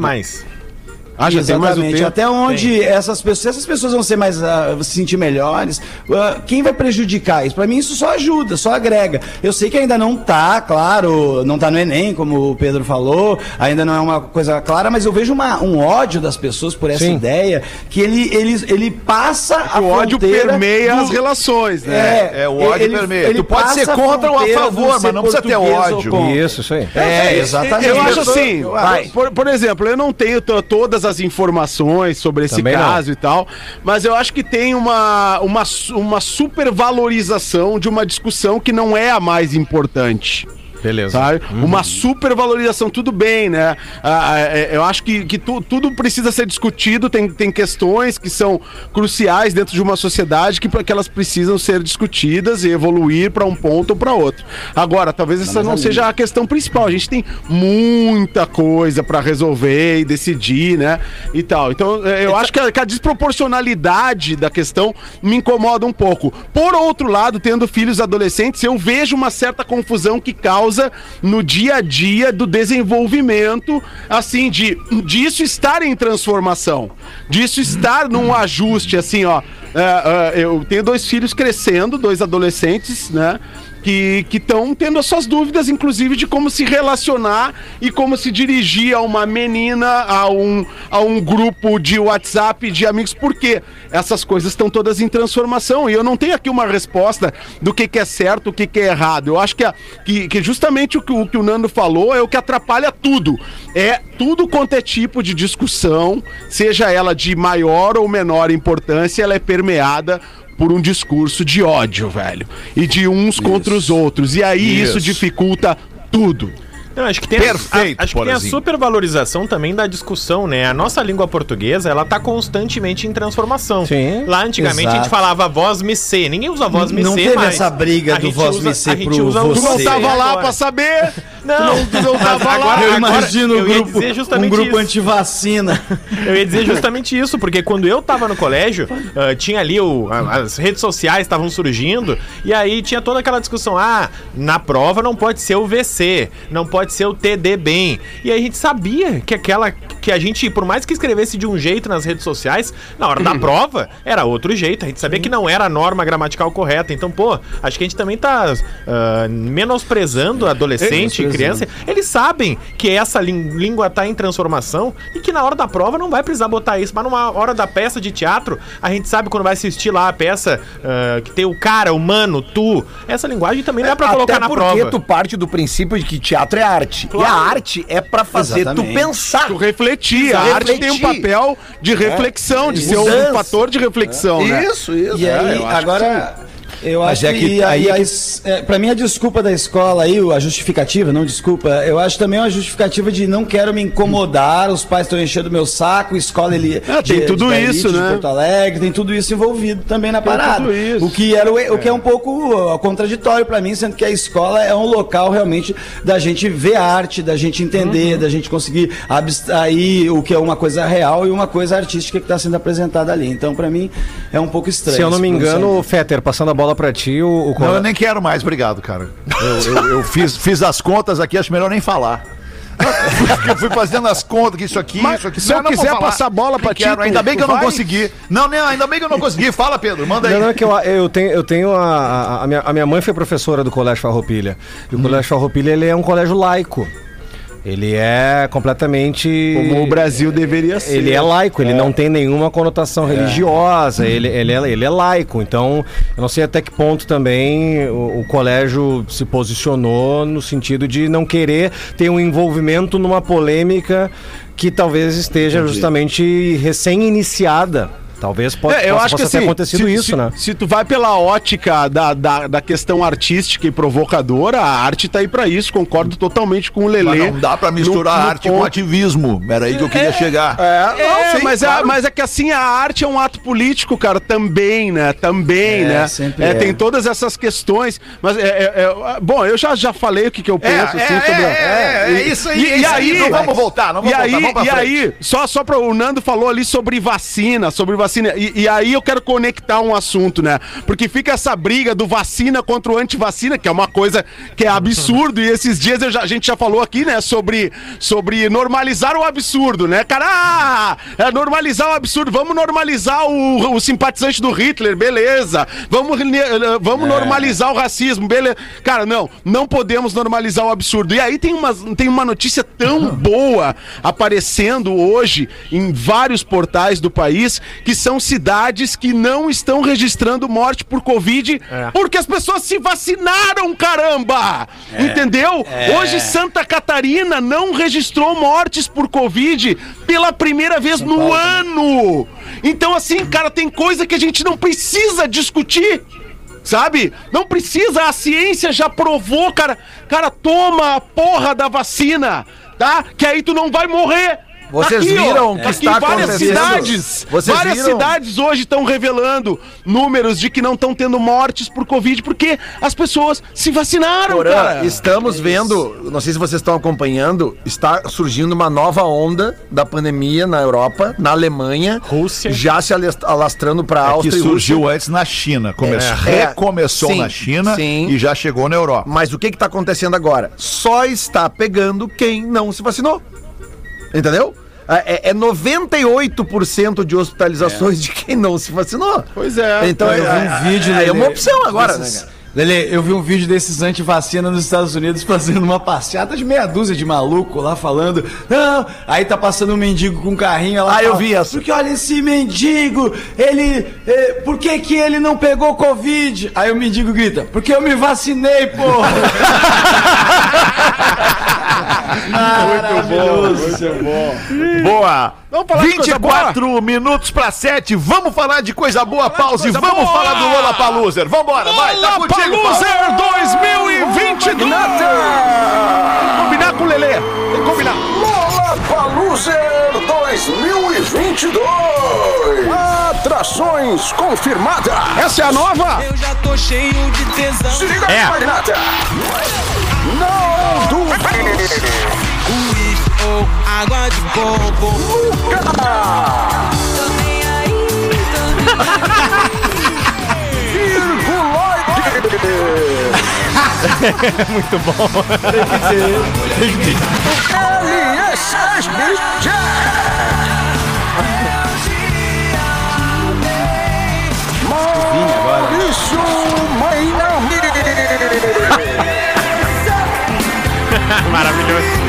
Ah, já tem mais Exatamente. tempo? Até onde essas pessoas, se essas pessoas vão ser mais ah, se sentir melhores, ah, quem vai prejudicar isso? Pra mim isso só ajuda, só agrega. Eu sei que ainda não tá, claro, não tá no Enem, como o Pedro falou, ainda não é uma coisa clara, mas eu vejo uma- um ódio das pessoas por essa Sim. ideia que ele, ele, ele passa a O ódio permeia do- as relações, né? É, o ódio permeia. Tu pode ser contra ou a favor, mas não precisa ter ódio. Isso, isso aí. É, exatamente. Eu acho Eu assim, eu acho. por, por exemplo, eu não tenho to- todas as informações sobre esse Também não. caso e tal, mas eu acho que tem uma, uma, uma supervalorização de uma discussão que não é a mais importante. Beleza. Sabe? Uma supervalorização, tudo bem, né? Ah, é, eu acho que, que tu- tudo precisa ser discutido, tem, tem questões que são cruciais dentro de uma sociedade que, que elas precisam ser discutidas e evoluir para um ponto ou para outro. Agora, talvez essa não seja a questão principal. A gente tem muita coisa para resolver e decidir, né? E tal. Então, é, eu acho que a, que a desproporcionalidade da questão me incomoda um pouco. Por outro lado, tendo filhos adolescentes, eu vejo uma certa confusão que causa no dia a dia do desenvolvimento, assim, de disso estar em transformação, disso estar num ajuste, assim, ó. É, é, eu tenho dois filhos crescendo, dois adolescentes, né? Que estão tendo as suas dúvidas, inclusive, de como se relacionar e como se dirigir a uma menina, a um, a um grupo de WhatsApp de amigos, porque essas coisas estão todas em transformação. E eu não tenho aqui uma resposta do que, que é certo, o que, que é errado. Eu acho que, a- que, que justamente o que, o que o Nando falou é o que atrapalha tudo. É tudo quanto é tipo de discussão, seja ela de maior ou menor importância, ela é permeada por um discurso de ódio, velho. E de uns contra os outros. E aí isso, Isso. dificulta tudo. Não, acho que tem, Perfeito, a, acho que tem a supervalorização também da discussão, né? A nossa língua portuguesa, ela tá constantemente em transformação. Sim, Lá antigamente a gente exato. falava voz me ser. Ninguém usa voz me Não teve mais. essa briga do voz me ser a gente pro você. Tu não tava lá agora. pra saber. Não, Tu não tava lá. agora- Eu agora imagino eu um grupo, dizer um justamente grupo isso. antivacina. Eu ia dizer justamente isso, porque quando eu tava no colégio, ah, tinha ali o, a- as redes sociais estavam surgindo, e aí tinha toda aquela discussão: ah, na prova não pode ser o VC, não pode ser o TD bem. E a gente sabia que aquela. Que a gente, por mais que escrevesse de um jeito nas redes sociais, na hora da prova era outro jeito. A gente sabia que não era a norma gramatical correta. Então, pô, acho que a gente também tá ah, menosprezando adolescente, criança. Eles sabem que essa língua tá em transformação e que na hora da prova não vai precisar botar isso. Mas numa hora da peça de teatro, a gente sabe quando vai assistir lá a peça ah, que tem o cara, o mano, tu. Essa linguagem também dá pra colocar Até na porque prova. tu parte do princípio de que teatro é arte. Claro. E a arte é pra fazer Exatamente. tu pensar. Tu refletir. Exato. A arte tem um Refletir. papel de reflexão, de ser um fator de reflexão, né? Isso, isso. E É, aí, agora. Eu acho é que, que aí e é é, pra mim a desculpa da escola aí, a justificativa, não desculpa, eu acho também uma justificativa de não quero me incomodar, os pais estão enchendo meu saco, escola ele É, tem tudo da isso, de né? Porto Alegre, tem tudo isso envolvido também na parada. tudo isso. O que era o, o que é um pouco ó, contraditório pra mim, sendo que a escola é um local realmente da gente ver arte, da gente Uhum. entender, da gente conseguir abstrair o que é uma coisa real e uma coisa artística que está sendo apresentada ali. Então, pra mim, é um pouco estranho. Se eu não me engano. Fetter, passando a bola pra ti, o, o Não, eu nem quero mais, obrigado, cara. Eu, eu- eu fiz, fiz as contas aqui, acho melhor nem falar. eu fui fazendo as contas que isso aqui, Mas isso aqui. se eu não quiser passar a bola pra ti, ainda bem que eu não vai? consegui. Não, não, ainda bem que eu não consegui. Fala, Pedro, manda aí. Não, não, é que eu, eu tenho, eu tenho a, a, minha, a minha mãe foi professora do Colégio Farroupilha. E o Colégio Farroupilha, ele é um colégio laico. Ele é completamente... Como o Brasil deveria ser. Ele é laico, ele não tem nenhuma conotação religiosa, ele, ele, é, ele é laico. Então, eu não sei até que ponto também o, o colégio se posicionou no sentido de não querer ter um envolvimento numa polêmica que talvez esteja justamente recém-iniciada. Talvez pode, É, eu possa, acho que possa ter assim, acontecido se, isso, se- né? Se tu vai pela ótica da, da, da questão artística e provocadora, a arte tá aí pra isso. Concordo totalmente com o Mas Lelê. não dá pra misturar No- no arte com ponto. ativismo. Era aí que eu queria chegar. É, É, sim, mas, claro. é, mas é que assim, a arte é um ato político, cara, também, né? Também, É, né? É, é. Tem todas essas questões. Mas, é, é, é, bom, eu já, já falei o que, que eu É, penso, é, assim, é, sobre... é, é, e- isso aí, e, é e isso aí, aí, não vamos voltar, não vamos e voltar, aí, vamos pra E frente. aí, só, só pra... O Nando falou ali sobre vacina, sobre vacina. Vacina. E, e aí eu quero conectar um assunto, né? Porque fica essa briga do vacina contra o antivacina, que é uma coisa que é absurdo. E esses dias já- a gente já falou aqui, né, sobre, sobre normalizar o absurdo, né? Cara, ah, é normalizar o absurdo. Vamos normalizar o, o simpatizante do Hitler, beleza. Vamos, eh, vamos normalizar o racismo, beleza. Cara, não, não podemos normalizar o absurdo. E aí tem uma, tem uma notícia tão boa aparecendo hoje em vários portais do país, que são cidades que não estão registrando morte por Covid, porque as pessoas se vacinaram, caramba! Entendeu? Hoje Santa Catarina não registrou mortes por Covid pela primeira vez no ano. Então, assim, cara, tem coisa que a gente não precisa discutir. Sabe? Não precisa, a ciência já provou, cara. Cara, toma a porra da vacina, tá? Que aí tu não vai morrer. Vocês Aqui, viram o que aqui está várias acontecendo? cidades, Vocês várias viram? cidades hoje estão revelando números de que não estão tendo mortes por Covid porque as pessoas se vacinaram, Porã, cara. estamos vendo, não sei se vocês estão acompanhando, está surgindo uma nova onda da pandemia na Europa, na Alemanha, Rússia. já se alast- alastrando para a É que Áustria e surgiu Rússia. antes na China. Começou, É. recomeçou Sim, na China sim. e já chegou na Europa. Mas o que está acontecendo agora? Só está pegando quem não se vacinou. Entendeu? É, é 98% de hospitalizações de quem não se vacinou. Pois é. Então Eu vi é, um vídeo, é, Lelê, uma opção agora, desses- né? cara? Lelê, eu vi um vídeo desses antivacina nos Estados Unidos fazendo uma passeata de meia dúzia de maluco lá falando. Não, aí tá passando um mendigo com um carrinho ela Ah, eu vi essa. Porque olha esse mendigo, ele. eh, por que que ele não pegou Covid? Aí o mendigo grita, porque eu me vacinei, porra! Maravilhoso, isso é bom. Boa! Vamos falar de coisa 24 minutos para 7. Vamos falar de coisa boa, pause. coisa Vamos boa. falar do Lola Paluser. Vambora, vai, tá contigo. Lollapalooza 2022! Combinar com o Lelê. Tem que combinar. Lollapalooza 2022. Atrações confirmadas. Essa é a nova? Eu já tô cheio de tesão. Se liga É. Magnata. Não duvide. Uísque ou água de coco. Tô nem aí, Muito bom. LSS Maurício Mainami. Maravilhoso.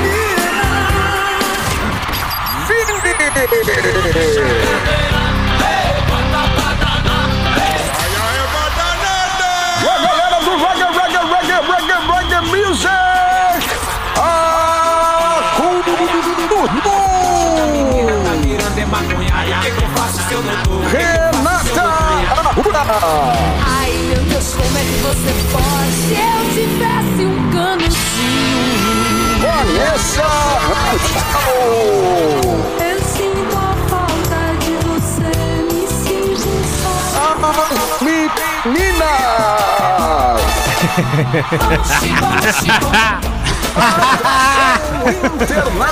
Eu sinto a falta de você, me sinto só. Meninas!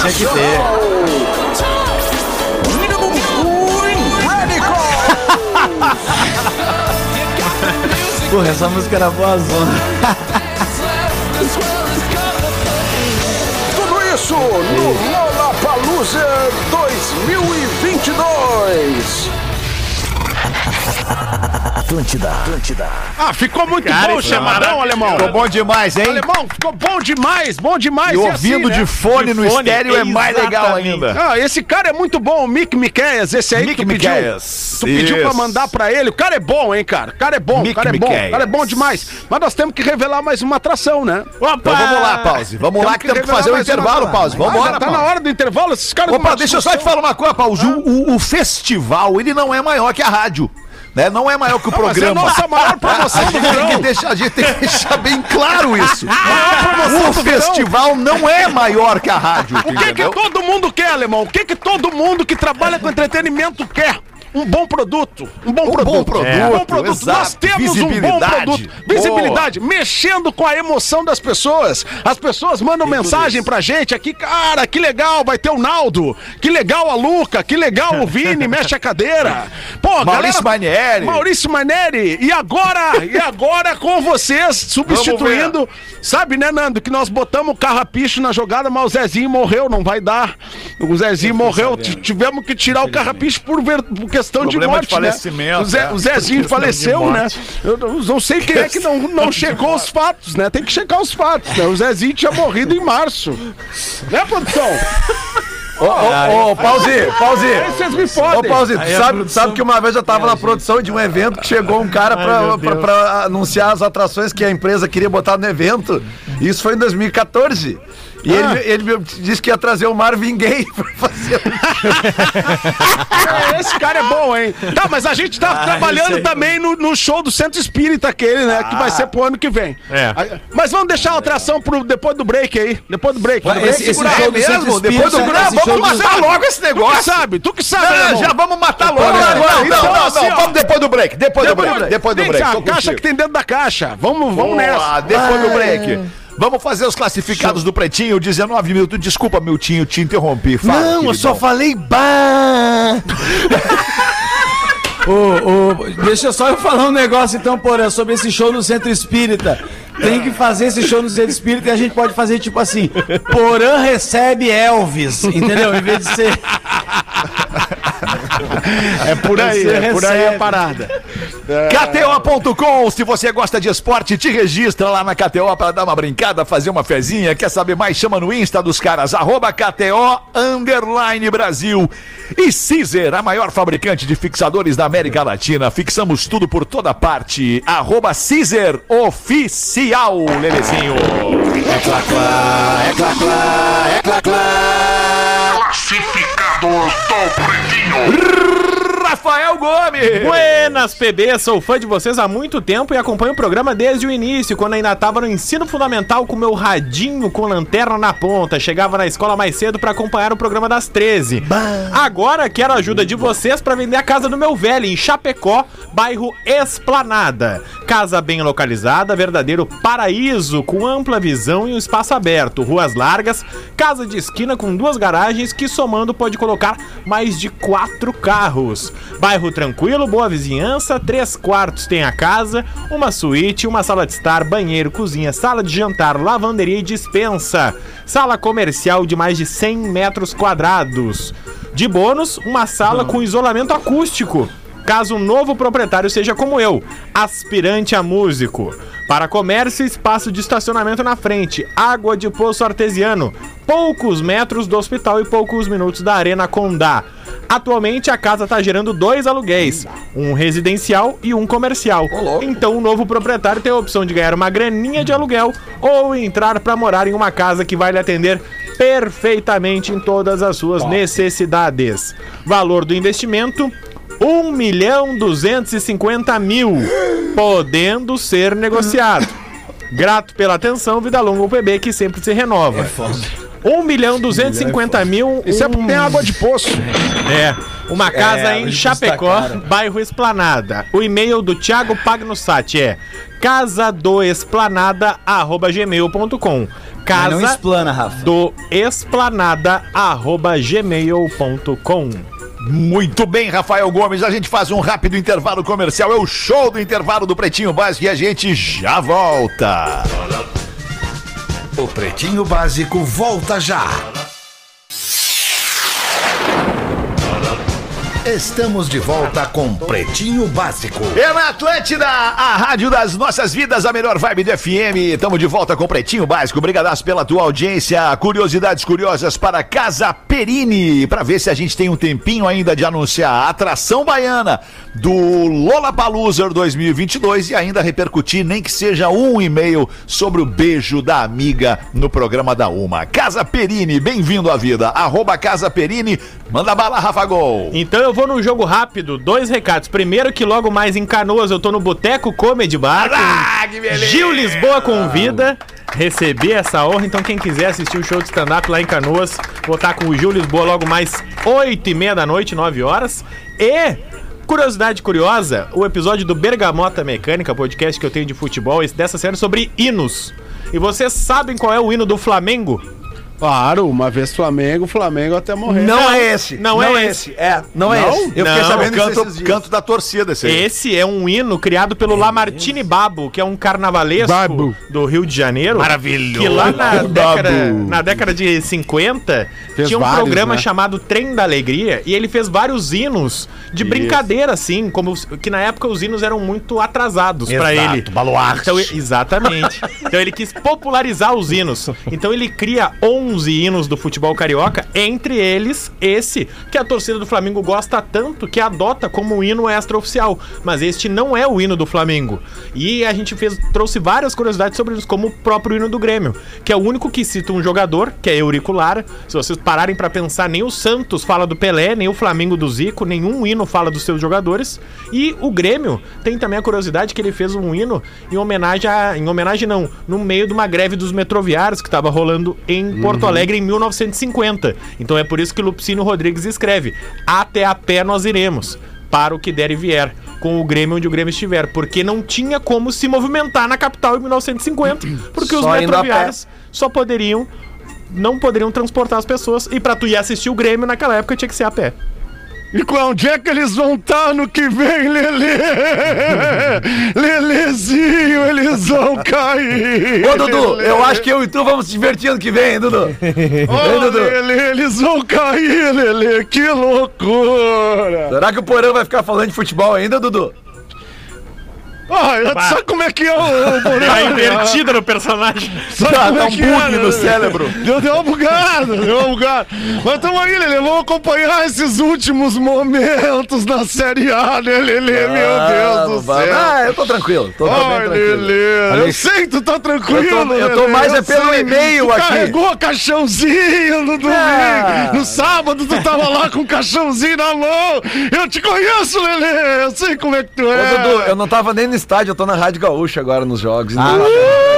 Tinha que ter. Porra, essa música era boa zona. Tudo isso no Lollapalooza 2022. Atlântida, Atlântida. Ah, ficou muito Cara, bom o é maravilhoso. alemão. Ficou bom demais, hein? Alemão, ficou bom demais, bom demais. E é ouvindo assim, de né? fone no De fone, estéreo é mais legal exatamente. ainda. Ah, esse cara é muito bom, o Mick Miqueias, esse aí Mick que tu pediu. Miqueias. Tu pediu pra mandar pra ele. O cara é bom, hein, cara? O cara é bom, o cara é bom. O cara é bom demais. Mas nós temos que revelar mais uma atração, né? Então vamos lá, pause. Vamos lá que temos que fazer o uma intervalo, pause. Ah, Vambora, já tá pause. na hora do intervalo, esses caras Opa, deixa eu só te falar uma coisa, o- o festival, ele não é maior que a rádio. Né? Não é maior que o mas é a programa. nossa maior promoção a do gente tem verão. que deixar, A gente tem que deixar bem claro isso. o do verão. festival não é maior que a rádio. O que que todo mundo quer, alemão? O que que todo mundo que trabalha com entretenimento quer? Um bom produto. Um bom Um produto. bom produto, É. Um bom produto. exato. Nós temos um bom produto. Visibilidade. Mexendo com a emoção das pessoas. As pessoas mandam mensagem pra gente aqui, cara, que legal, vai ter o Naldo. Que legal a Luca. Que legal o Vini, mexe a cadeira. Pô, Maurício Manieri. Maurício Maneri. E agora, e agora com vocês, substituindo. Sabe, né, Nando, que nós botamos o carrapicho na jogada, mas o Zezinho morreu, não vai dar. O Zezinho morreu, tivemos que tirar o carrapicho por, ver- questão de morte, de falecimento, né? O, Ze- é. o Zezinho faleceu, né? Eu não, sei quem é que não, não checou os fatos, né? Tem que checar os fatos, né? O Zezinho tinha morrido em março. Né, produção? Ô, ô, ô, Pause, Pause. Vocês me Ô, fodem. Pause, tu sabe, produção- sabe que uma vez eu tava na produção de um evento que chegou um cara pra, pra, pra anunciar as atrações que a empresa queria botar no evento. Isso foi em 2014. E ele, ele me disse que ia trazer o Marvin Gaye pra fazer. É, esse cara é bom, hein? Tá, mas a gente tá trabalhando também no, no show do Centro Espírita aquele, né? Que vai ser pro ano que vem. É. Mas vamos deixar a atração pro, depois do break aí. Depois do break. Vai, Do break, esse- esse segura show aí do Centro mesmo. Espírita, Depois do break. esse Vamos do- matar logo esse esse negócio. Tu que sabe, tu que sabe, Não, não, já vamos matar logo. Vamos Não, não, não, não, assim, ó. vamos depois do break. Depois do break. Depois do break. cá, tô a caixa contigo. que tem dentro da caixa. Vamos, vamos Boa, nessa. depois do break. Vamos fazer os classificados do Pretinho, 19 minutos. Desculpa, Miltinho, te interrompi. Fala, Não, eu queridão. só falei bah. Ô, ô, deixa eu só eu falar um negócio então, Porã, sobre esse show no Centro Espírita. Tem que fazer esse show no Centro Espírita e a gente pode fazer tipo assim: Porã recebe Elvis, entendeu? Em vez de ser. É por aí, é por aí a parada. KTO.com, se você gosta de esporte, te registra lá na KTO para dar uma brincada, fazer uma fezinha. Quer saber mais? Chama no Insta dos caras, arroba KTO Underline Brasil. E Caesar, a maior fabricante de fixadores da América Latina. Fixamos tudo por toda parte. Arroba Caesar Oficial, Lelezinho. É clá, clá, é clá, clá, é clá, clá. Classificados do Pretinho. Rafael Gomes. Buenas, PB, sou fã de vocês há muito tempo e acompanho o programa desde o início, quando ainda tava no ensino fundamental com meu radinho com lanterna na ponta. Chegava na escola mais cedo pra acompanhar o programa das 13. Agora quero a ajuda de vocês pra vender a casa do meu velho em Chapecó, bairro Esplanada. Casa bem localizada, verdadeiro paraíso, com ampla visão e um espaço aberto, ruas largas, casa de esquina com duas garagens que somando pode colocar mais de quatro carros. Bairro tranquilo, boa vizinhança, três quartos tem a casa, uma suíte, uma sala de estar, banheiro, cozinha, sala de jantar, lavanderia e dispensa. Sala comercial de mais de 100 metros quadrados. De bônus, uma sala com isolamento acústico. Caso o novo proprietário seja como eu, aspirante a músico. Para comércio, espaço de estacionamento na frente, água de poço artesiano, poucos metros do hospital e poucos minutos da Arena Condá. Atualmente a casa está gerando dois aluguéis, um residencial e um comercial. Então o novo proprietário tem a opção de ganhar uma graninha de aluguel ou entrar para morar em uma casa que vai lhe atender perfeitamente em todas as suas necessidades. Valor do investimento 1 milhão 250 mil, podendo ser negociado. Grato pela atenção, vida longa o PB que sempre se renova. 1 milhão 250 mil. Isso é porque tem água de poço. É, uma casa É, em Chapecó, bairro Esplanada. O e-mail do Thiago Pagnussati é casadoesplanada@gmail.com. Mas não Casa explana, Rafa. do esplanada@gmail.com. Muito bem, Rafael Gomes. A gente faz um rápido intervalo comercial. É o show do intervalo do Pretinho Básico e a gente já volta. O Pretinho Básico volta já. Estamos de volta com Pretinho Básico. É na Atlântida, a rádio das nossas vidas, a melhor vibe do FM. Estamos de volta com o Pretinho Básico. Obrigadaço pela tua audiência. Curiosidades curiosas para Casa Perini. Para ver se a gente tem um tempinho ainda de anunciar a atração baiana do Lollapalooza 2022 e ainda repercutir, nem que seja um e-mail sobre o beijo da amiga no programa da Uma. Casa Perini, bem-vindo à vida. Arroba Casa Perini. Manda bala, Rafa Gol. Então eu vou no jogo rápido, dois recados. Primeiro que logo mais em Canoas eu tô no Boteco Comedy Bar. Ah, que beleza. Gil Lisboa convida. Receber essa honra, então quem quiser assistir o show de stand-up lá em Canoas, vou estar com o Gil Lisboa logo mais 8 e meia da noite, 9 horas. E Curiosidade curiosa, o episódio do Bergamota Mecânica, podcast que eu tenho de futebol, dessa série sobre hinos. E vocês sabem qual é o hino do Flamengo? Claro, uma vez Flamengo, Flamengo até morrer. Não, é esse. não é esse. É, não, é Não? esse. Eu fiquei Não, sabendo disso Canto, canto da torcida, esse aí. Esse é um hino criado pelo Lamartine Babo, que é um carnavalesco Babo. do Rio de Janeiro. Maravilhoso. Que lá na década, na década de 50 Fez tinha um vários, programa né? chamado Trem da Alegria e ele fez vários hinos de brincadeira, assim, como que na época os hinos eram muito atrasados pra Exato, ele. baluarte. Então, exatamente. então ele quis popularizar os hinos. Então ele cria 11 hinos do futebol carioca, entre eles esse que a torcida do Flamengo gosta tanto que adota como um hino extraoficial. Mas este não é o hino do Flamengo. E a gente fez, trouxe várias curiosidades sobre isso, como o próprio hino do Grêmio, que é o único que cita um jogador, que é Euricular. Se vocês pararem pra pensar, nem o Santos fala do Pelé, nem o Flamengo do Zico, nenhum hino fala dos seus jogadores. E o Grêmio tem também a curiosidade que ele fez um hino em homenagem a. Em homenagem não, no meio de uma greve dos metroviários que estava rolando em Porto Alegre em 1950. Então é por isso que Lupicínio Rodrigues escreve: Até a pé nós iremos, para o que der e vier. Com o Grêmio onde o Grêmio estiver, porque não tinha como se movimentar na capital em 1950, porque os Só pé. metroviários só poderiam não poderiam transportar as pessoas e pra tu ir assistir o Grêmio naquela época tinha que ser a pé. E onde é que eles vão estar no que vem, Lelê? Lelezinho, eles vão cair. Ô, Dudu, eu acho que eu e tu vamos se divertir ano que vem, hein, Dudu? Ô, Dudu? Lelê, eles vão cair, Lelê. Que loucura. Será que o Porã vai ficar falando de futebol ainda, Dudu? Ai, sabe como é que é o, o Porã? Tá invertida no personagem. Sabe Tá, como é um que bug é, no né? cérebro. Deu, deu uma bugada, deu uma bugada. Mas tamo aí, Lelê, vamos acompanhar esses últimos momentos da Série A, né, Lelê? Meu Deus do céu. Ah, eu tô tranquilo. Tô, Ai, tranquilo. Lelê, eu sei que tu tá tranquilo, Eu tô- eu tô mais é pelo e-mail Tu aqui. carregou caixãozinho no domingo. Ah. No sábado tu tava lá com o caixãozinho na mão. Eu te conheço, Lelê, eu sei como é que tu Ô, é. Dudu, eu não tava nem no estádio, eu tô na Rádio Gaúcha agora nos jogos. então-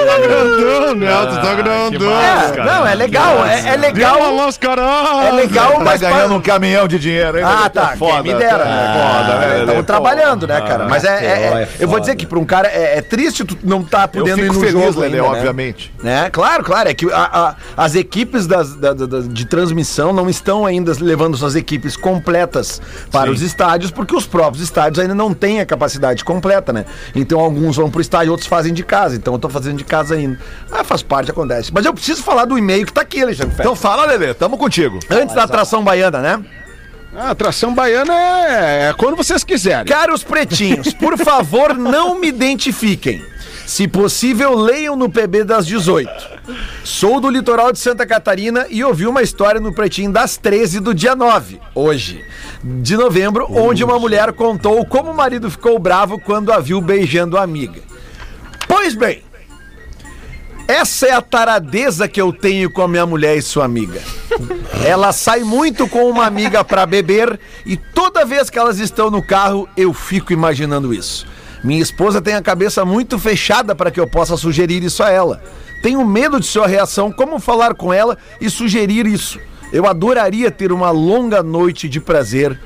Tá grandão, né? Tu tá grandão. É, não, é legal, é, é legal. Deu uma mascarada. É legal, Tá mas ganhando pa- um caminhão de dinheiro, hein? Ah, tá. Foda, quem me dera, tá né? Foda, né? Estamos trabalhando, né, cara? Mas é, é- KTO é- é Eu vou dizer que pra um cara é, é triste tu não tá podendo ir no feliz, jogo Lelê, ainda, né? obviamente. Né? Claro, claro. É que a- a- as equipes das- da- da- da- de transmissão não estão ainda levando suas equipes completas para os estádios, porque os próprios estádios ainda não têm a capacidade completa, né? Então alguns vão pro estádio, outros fazem de casa. Então eu tô fazendo de casa ainda. Ah, faz parte, acontece. Mas eu preciso falar do e-mail que tá aqui, Alexandre. Então fala, Lelê, tamo contigo. Antes da atração baiana, né? A atração baiana é, é quando vocês quiserem. Caros pretinhos, por favor, não me identifiquem. Se possível, leiam no PB das 18. Sou do litoral de Santa Catarina e ouvi uma história no Pretinho das 13 do dia 9, hoje, de novembro, onde uma mulher contou como o marido ficou bravo quando a viu beijando a amiga. Pois bem, essa é a taradeza que eu tenho com a minha mulher e sua amiga. Ela sai muito com uma amiga pra beber e toda vez que elas estão no carro eu fico imaginando isso. Minha esposa tem a cabeça muito fechada para que eu possa sugerir isso a ela. Tenho medo de sua reação, como falar com ela e sugerir isso. Eu adoraria ter uma longa noite de prazer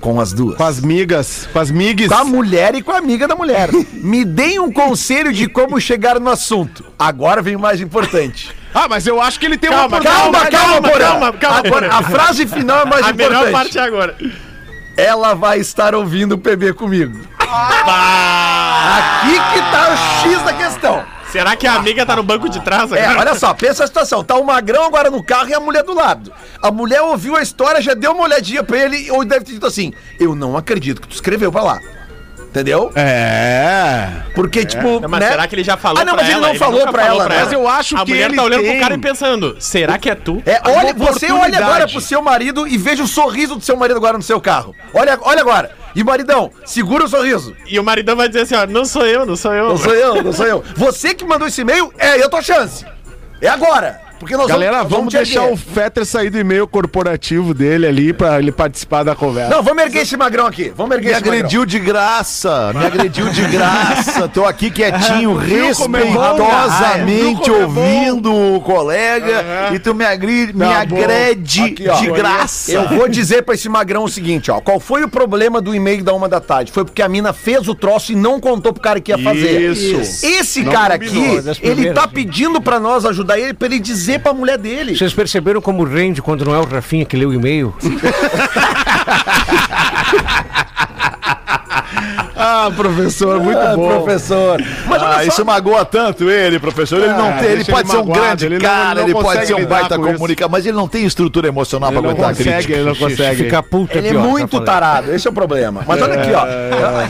com as duas. Com as migas, com as migues. Com a mulher e com a amiga da mulher. Me deem um conselho de como chegar no assunto. Agora vem o mais importante. Ah, mas eu acho que ele tem Calma, uma Calma, calma, calma, calma, calma, Agora, a frase final é mais A importante. melhor parte é agora. Ela vai estar ouvindo o PB comigo. Aqui que tá o X da questão. Será que a amiga tá no banco de trás É, agora? olha só, pensa a situação. Tá o magrão agora no carro e a mulher do lado. A mulher ouviu a história, já deu uma olhadinha pra ele ou deve ter dito assim: Eu não acredito que tu escreveu pra lá. Entendeu? É. Porque, tipo. Não, mas né? será que ele já falou Ah, não, pra mas ele ela? não falou pra ela, né? Mas eu acho a que mulher ele tá olhando tem- pro cara e pensando, será que é tu? É, olha, você olha agora pro seu marido e veja o sorriso do seu marido agora no seu carro. Olha, olha agora. E maridão, segura o sorriso. E o maridão vai dizer assim, ó, não sou eu, não sou eu. Não sou eu, não sou eu. Você que mandou esse e-mail, é eu tua chance. É agora. Porque nós Galera, nós vamos te deixar erguer. o Fetter sair do e-mail corporativo dele ali pra ele participar da conversa. Não, vamos erguer esse magrão aqui. Vamos erguer Me esse magrão. agrediu de graça, me agrediu de graça. Tô aqui quietinho, é respeitosamente é bom? ouvindo o colega e tu me, agri, me Tá bom. agrede Aqui, ó. de graça. Eu vou dizer pra esse magrão o seguinte, ó. Qual foi o problema do e-mail da uma da tarde? Foi porque a mina fez o troço e não contou pro cara que ia fazer. Isso. Esse Não cara combinou, aqui, das ele tá pedindo pra nós ajudar ele, pra ele dizer pra mulher dele. Vocês perceberam como rende quando não é o Rafinha que lê o e-mail? Ah, professor, muito Ah, bom. professor. Mas ah, isso magoa tanto ele, professor. Ele não Ah, tem, ele pode ele ser um magoado, grande ele não- cara, ele ele, não pode ser um baita com isso. comunicador, mas ele não tem estrutura emocional Ele pra não aguentar a consegue, crítica. ele não consegue. Ficar puto é Ele é pior, muito tarado, esse é o problema. Mas olha aqui, ó.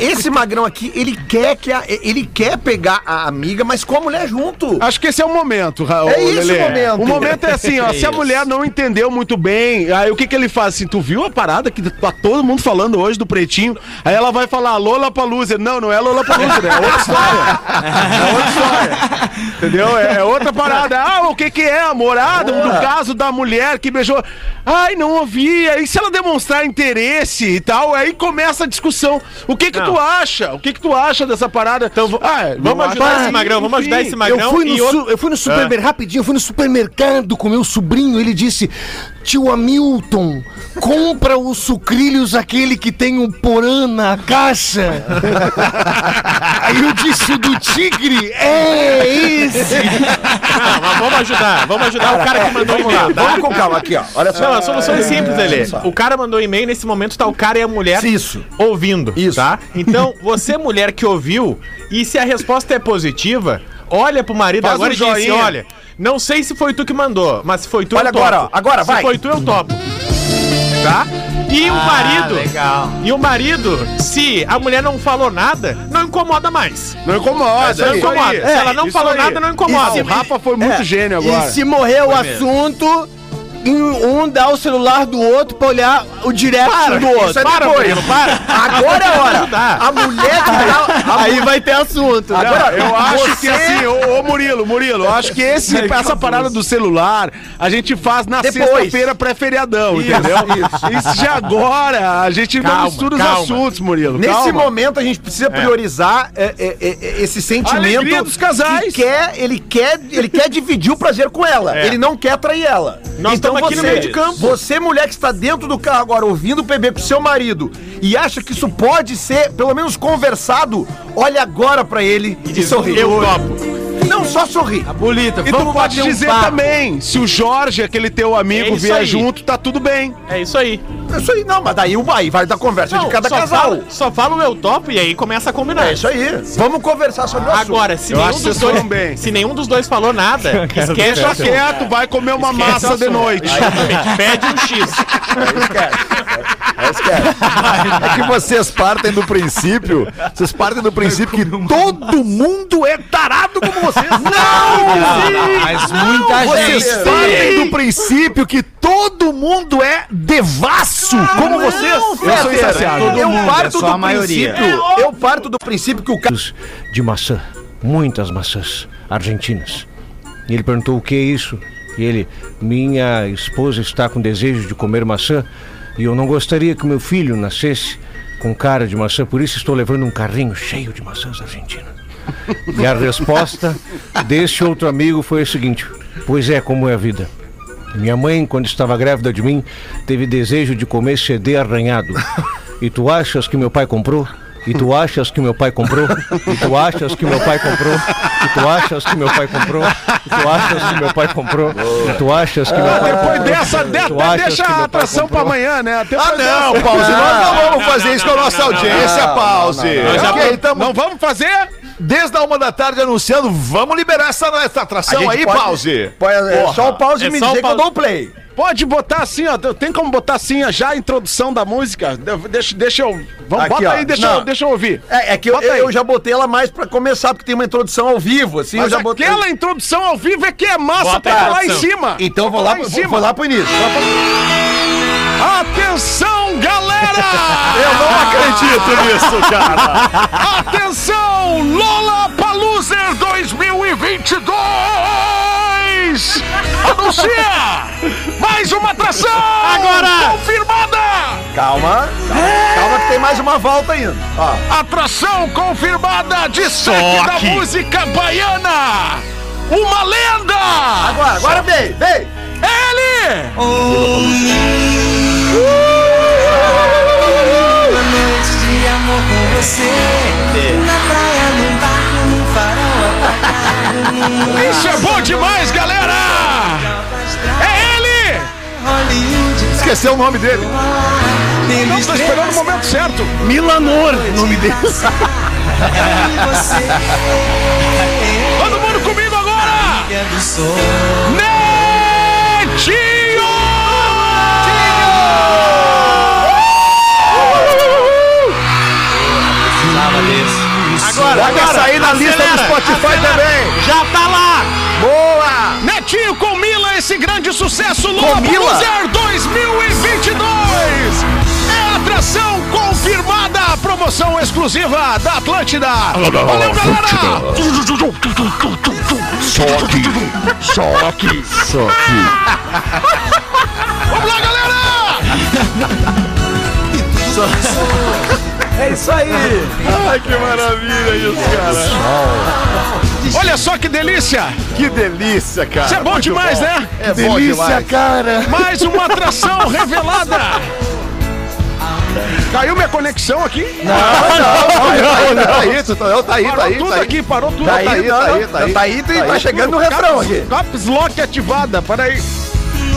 Esse magrão aqui, ele quer que a- ele quer pegar a amiga, mas com a mulher junto. Acho que esse é o momento, Raul. É esse o momento. O momento é assim, ó. É se a isso. mulher não entendeu muito bem, aí o que que ele faz? Assim, tu viu a parada que tá todo mundo falando hoje do pretinho? Aí ela vai falar Lola Palusa. Não, não é Lola Palusa, é outra história. É outra história. Entendeu? É, é outra parada. Ah, o que que é? A morada do caso da mulher que beijou. Ai, não ouvi. Aí se ela demonstrar interesse e tal, aí começa a discussão. O que que Não. tu acha? O que que tu acha dessa parada? Então, ah, Vamos ajudar esse magrão, vamos ajudar esse magrão. Eu fui, no e outro- su- eu fui no supermercado, rapidinho, eu fui no supermercado com meu sobrinho, ele disse, tio Hamilton, compra os sucrilhos aquele que tem um porã na caixa. Aí o do tigre, é esse. Não, mas vamos ajudar. Vamos ajudar o cara que mandou o e-mail, tá? vamos com calma aqui, ó. Olha só. Não, a solução é simples, Lelê. O cara mandou e-mail, nesse momento tá o cara e a mulher Isso. ouvindo, Isso. tá? Então, você mulher que ouviu, e se a resposta é positiva, olha pro marido Faz agora um e diz assim, olha, não sei se foi tu que mandou, mas se foi tu, Olha eu topo. agora, ó, agora, se vai. foi tu, eu topo. Tá? E o marido, legal. e o marido, se a mulher não falou nada, não incomoda mais. Não incomoda. Não incomoda. aí. Se ela não falou aí. nada, não incomoda. O Rafa foi muito gênio agora. E se morrer o assunto, um dá o celular do outro pra olhar o direct do outro. Isso é Para, depois. Murilo, para. Agora é a hora. A mulher que tá. a Aí vai ter assunto. né? Agora, Eu acho que assim, ô, ô, Murilo, Murilo, eu acho que esse, essa parada do celular a gente faz na sexta-feira pré-feriadão, entendeu? Isso. já agora, a gente Calma, não mistura os calma. assuntos, Murilo. Nesse calma. momento a gente precisa priorizar é, é, é, é, esse sentimento dos casais. que quer, ele quer, ele quer dividir o prazer com ela. É. Ele não quer trair ela. Nós então aqui no você, meio de campo. você mulher que está dentro do carro agora ouvindo o PB com seu marido e acha que isso pode ser pelo menos conversado, olha agora pra ele e, sorri. Eu topo. Não só sorri. Bonita, E tu pode dizer também, se o Jorge, aquele teu amigo, É vier aí. junto, tá tudo bem. É isso aí. Isso aí não, mas daí o aí vai da conversa de Não, cada só casal. Fala, só fala o eu topo e aí começa a combinar. É isso aí. Vamos conversar sobre o assunto. Agora, se Eu nenhum, dos dois, bem. se nenhum dos dois falou nada, esquece Deixa assunto. quieto, vai comer uma Esquece massa de noite. Exatamente. Pede um X. É que vocês partem do princípio, vocês partem do princípio que todo mundo é tarado como vocês. Não! Mas muita Vocês gente. partem do princípio que todo mundo é devasso como vocês. Eu sou insaciável. Eu mundo, parto é do princípio. Eu parto do princípio que o cara. de maçã, muitas maçãs argentinas. E ele perguntou o que é isso? E ele, minha esposa está com desejo de comer maçã e eu não gostaria que meu filho nascesse com cara de maçã, por isso estou levando um carrinho cheio de maçãs argentinas. E a resposta desse outro amigo foi a seguinte: Pois é, como é a vida. Minha mãe, quando estava grávida de mim, teve desejo de comer CD arranhado. E tu achas que meu pai comprou? E tu achas que meu pai comprou? E tu achas que meu pai comprou? E tu achas que meu pai comprou? E tu achas que meu pai comprou? E tu achas que meu pai comprou? Depois dessa, deixa a atração pra amanhã, né? Ah, não, Pause, nós não vamos fazer isso com a nossa audiência, Pause. Não vamos fazer? Desde a uma da tarde anunciando, vamos liberar essa, essa atração aí, Pause. Pode, é Porra. só o pause É me dizer que eu pause. dou o play. Pode botar assim, ó. Tem como botar assim, ó, já a introdução da música? De- Deixa, deixa eu. Vamos, Aqui, bota ó. aí, deixa, Não. eu, deixa eu ouvir. É, é que eu, Bota aí. eu já botei ela mais pra começar, porque tem uma introdução ao vivo, assim, Mas eu já botei. aquela introdução ao vivo é que é massa Bota lá em cima. Então vou lá, em vou, cima. vou lá pro início. Atenção, galera! Eu não acredito nisso, cara. Atenção, Lola Paluser 2022! Anuncia mais uma atração! Agora! Confirmada! Calma. Calma que tem mais uma volta ainda. Ó. Atração confirmada de sete da música baiana! Uma lenda! Agora, agora vem, vem! Ele! Uma noite de amor com você Na praia, num barco, num farol apagado Isso é bom demais, galera! É ele! Esqueceu o nome dele. Não, tô esperando o momento certo. Milanor, nome dele. Do sol Netinho! Agora, vai sair na lista do Spotify também. Já tá lá! Boa! Netinho com Mila, esse grande sucesso Mila? Cruzeiro 2022! É atração confirmada, promoção exclusiva da Atlântida! Valeu, galera! Só aqui. Só aqui. Só aqui. Vamos lá, galera! É isso aí. Ai, que maravilha isso, cara. Olha só que delícia! Que delícia, cara. Isso é bom Muito demais, bom. né? É bom Delícia, demais. cara. Mais uma atração revelada! Caiu minha conexão aqui? Não, não, tá aí, tu tá, tá aí, tá Parou aí, tudo tá aí. aqui, parou tudo. Tá aí, tá aí, tá aí, tá aí. Tá aí, Tá tá aí, chegando no tudo. refrão aqui. Caps Lock ativada, peraí.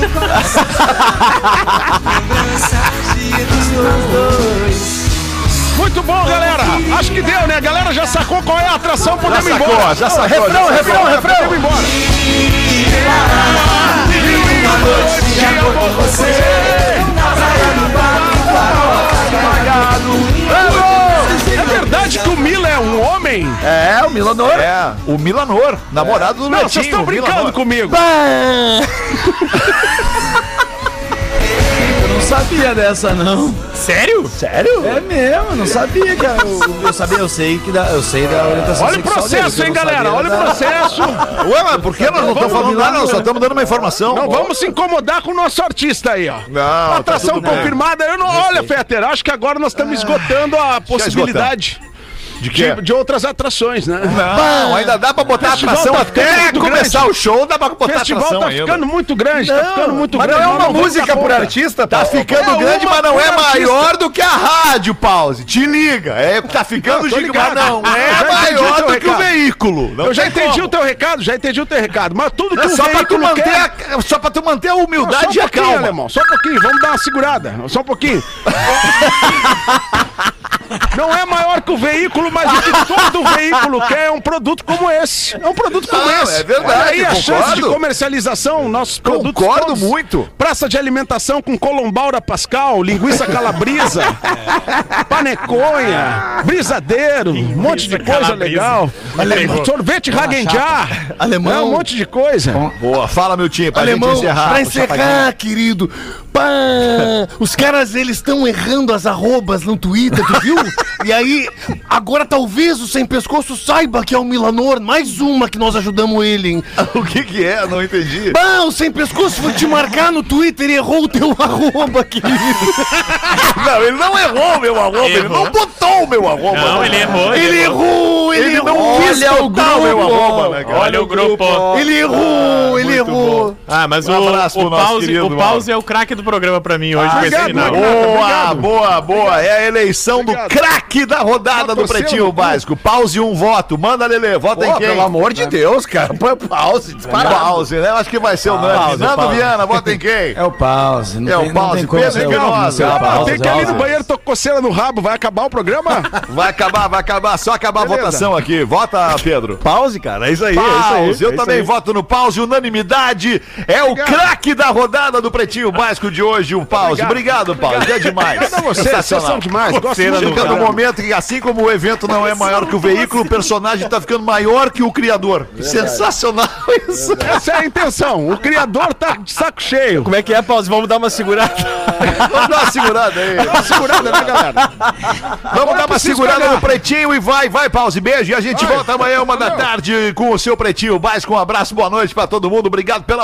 Muito bom, galera. Acho que deu, né? A galera já sacou qual é a atração, podemos ir embora. já sacou, Refrão, refrão, refrão. Podemos ir embora. Homem? É, o Milanor. É, o Milanor, namorado do Não, Netinho. vocês estão brincando Milanor. comigo. Eu não sabia dessa, não. Sério? Sério? É mesmo, não sabia que era o- eu sabia, eu sei que dá, eu sei da orientação Olha o sexual processo, dele, hein, eu não galera? sabia Olha o da- processo. Ué, mas por que nós não estamos falando nada? Nós só estamos dando uma informação. Não, vamos se incomodar com o nosso artista aí, ó. Não, Atração tá tudo bem. confirmada. Eu não, olha, Fetter, acho que agora nós estamos esgotando a possibilidade De quê? de, de outras atrações, né? Não, ainda dá pra botar Festival atração tá até começar grande. o show, dá pra botar festival atração tá ainda. ficando muito grande, tá ficando muito Mas grande. não é nós uma vamos música dar por artista, Tá ficando É grande, uma mas não é maior do que a rádio, pause. Te liga. É, tá ficando Não, gigante, mas não é maior do que o veículo. Não Eu já entendi o teu recado, já entendi o teu recado. Mas tudo que É o veículo manter quer... só pra tu manter a Não, humildade e a calma. alemão, só um pouquinho, vamos dar uma segurada, só um pouquinho. Não é maior que o veículo, mas o que todo veículo quer é um produto como esse. É um produto como Não, esse. é verdade, Olha aí a chance de comercialização, nossos produtos. Concordo todos. muito. Praça de alimentação com colombaura pascal, linguiça calabrisa, paneconha, brisadeiro, um monte de coisa legal. Sorvete Hagenjar, Alemão. é um monte de coisa. Boa, fala, meu time, pra Alemão, gente encerrar. pra encerrar, querido. Pá, os caras, eles estão errando as arrobas no Twitter, tu viu? E aí, agora talvez o Sem Pescoço saiba que é o Milanor, mais uma que nós ajudamos ele, hein? O que que é? Não entendi. Pá, o Sem Pescoço foi te marcar no Twitter e errou o teu arroba, querido. Não, ele não errou meu arroba, ele Errou. não botou o meu arroba. Não, ele errou. Ele errou, ele, Ele errou. não quis Olha botar o meu arroba, né, cara? Olha o grupo. Ele errou, ele errou. Ah, mas Um o, abraço pro o, nosso pause, querido o pause é o craque do programa pra mim hoje com esse obrigado. Boa, Obrigado. boa, boa. É a eleição do Obrigado. craque da rodada Tá do Pretinho pô. Básico. Pause um voto. Manda, Lelê. Vota em Pô, quem? pelo amor de Deus, cara. Põe pause, disparado. Pause, né? Eu acho que vai ser o Nando. Pause, Nando pause. Viana, vota em quem? É o pause. Não É o pause. Pedro ser o Ah, pause, Tem que ir ali no pause. banheiro, tô com coceira no rabo, vai acabar o programa? Vai acabar, vai acabar. Só acabar a votação aqui. Vota, Pedro. Pause, cara. É isso aí, Pause. Eu também voto no pause. Unanimidade. É o craque da rodada do Pretinho Básico de hoje, o pause. Obrigado, pause. É demais. Obrigado a vocês, vocês são demais. Gosto Chega no momento que, assim como o evento não é maior que o veículo, o personagem tá ficando maior que o criador. Sensacional isso. Essa é a intenção. O criador tá de saco cheio. Como é que é, pause? Vamos dar uma segurada. Vamos dar uma segurada aí. Dá uma segurada, né, galera? Vamos dar uma segurada no pretinho e vai, vai, pause. Beijo. E a gente volta amanhã, uma da tarde, com o seu pretinho básico. Um abraço, boa noite pra todo mundo. Obrigado pela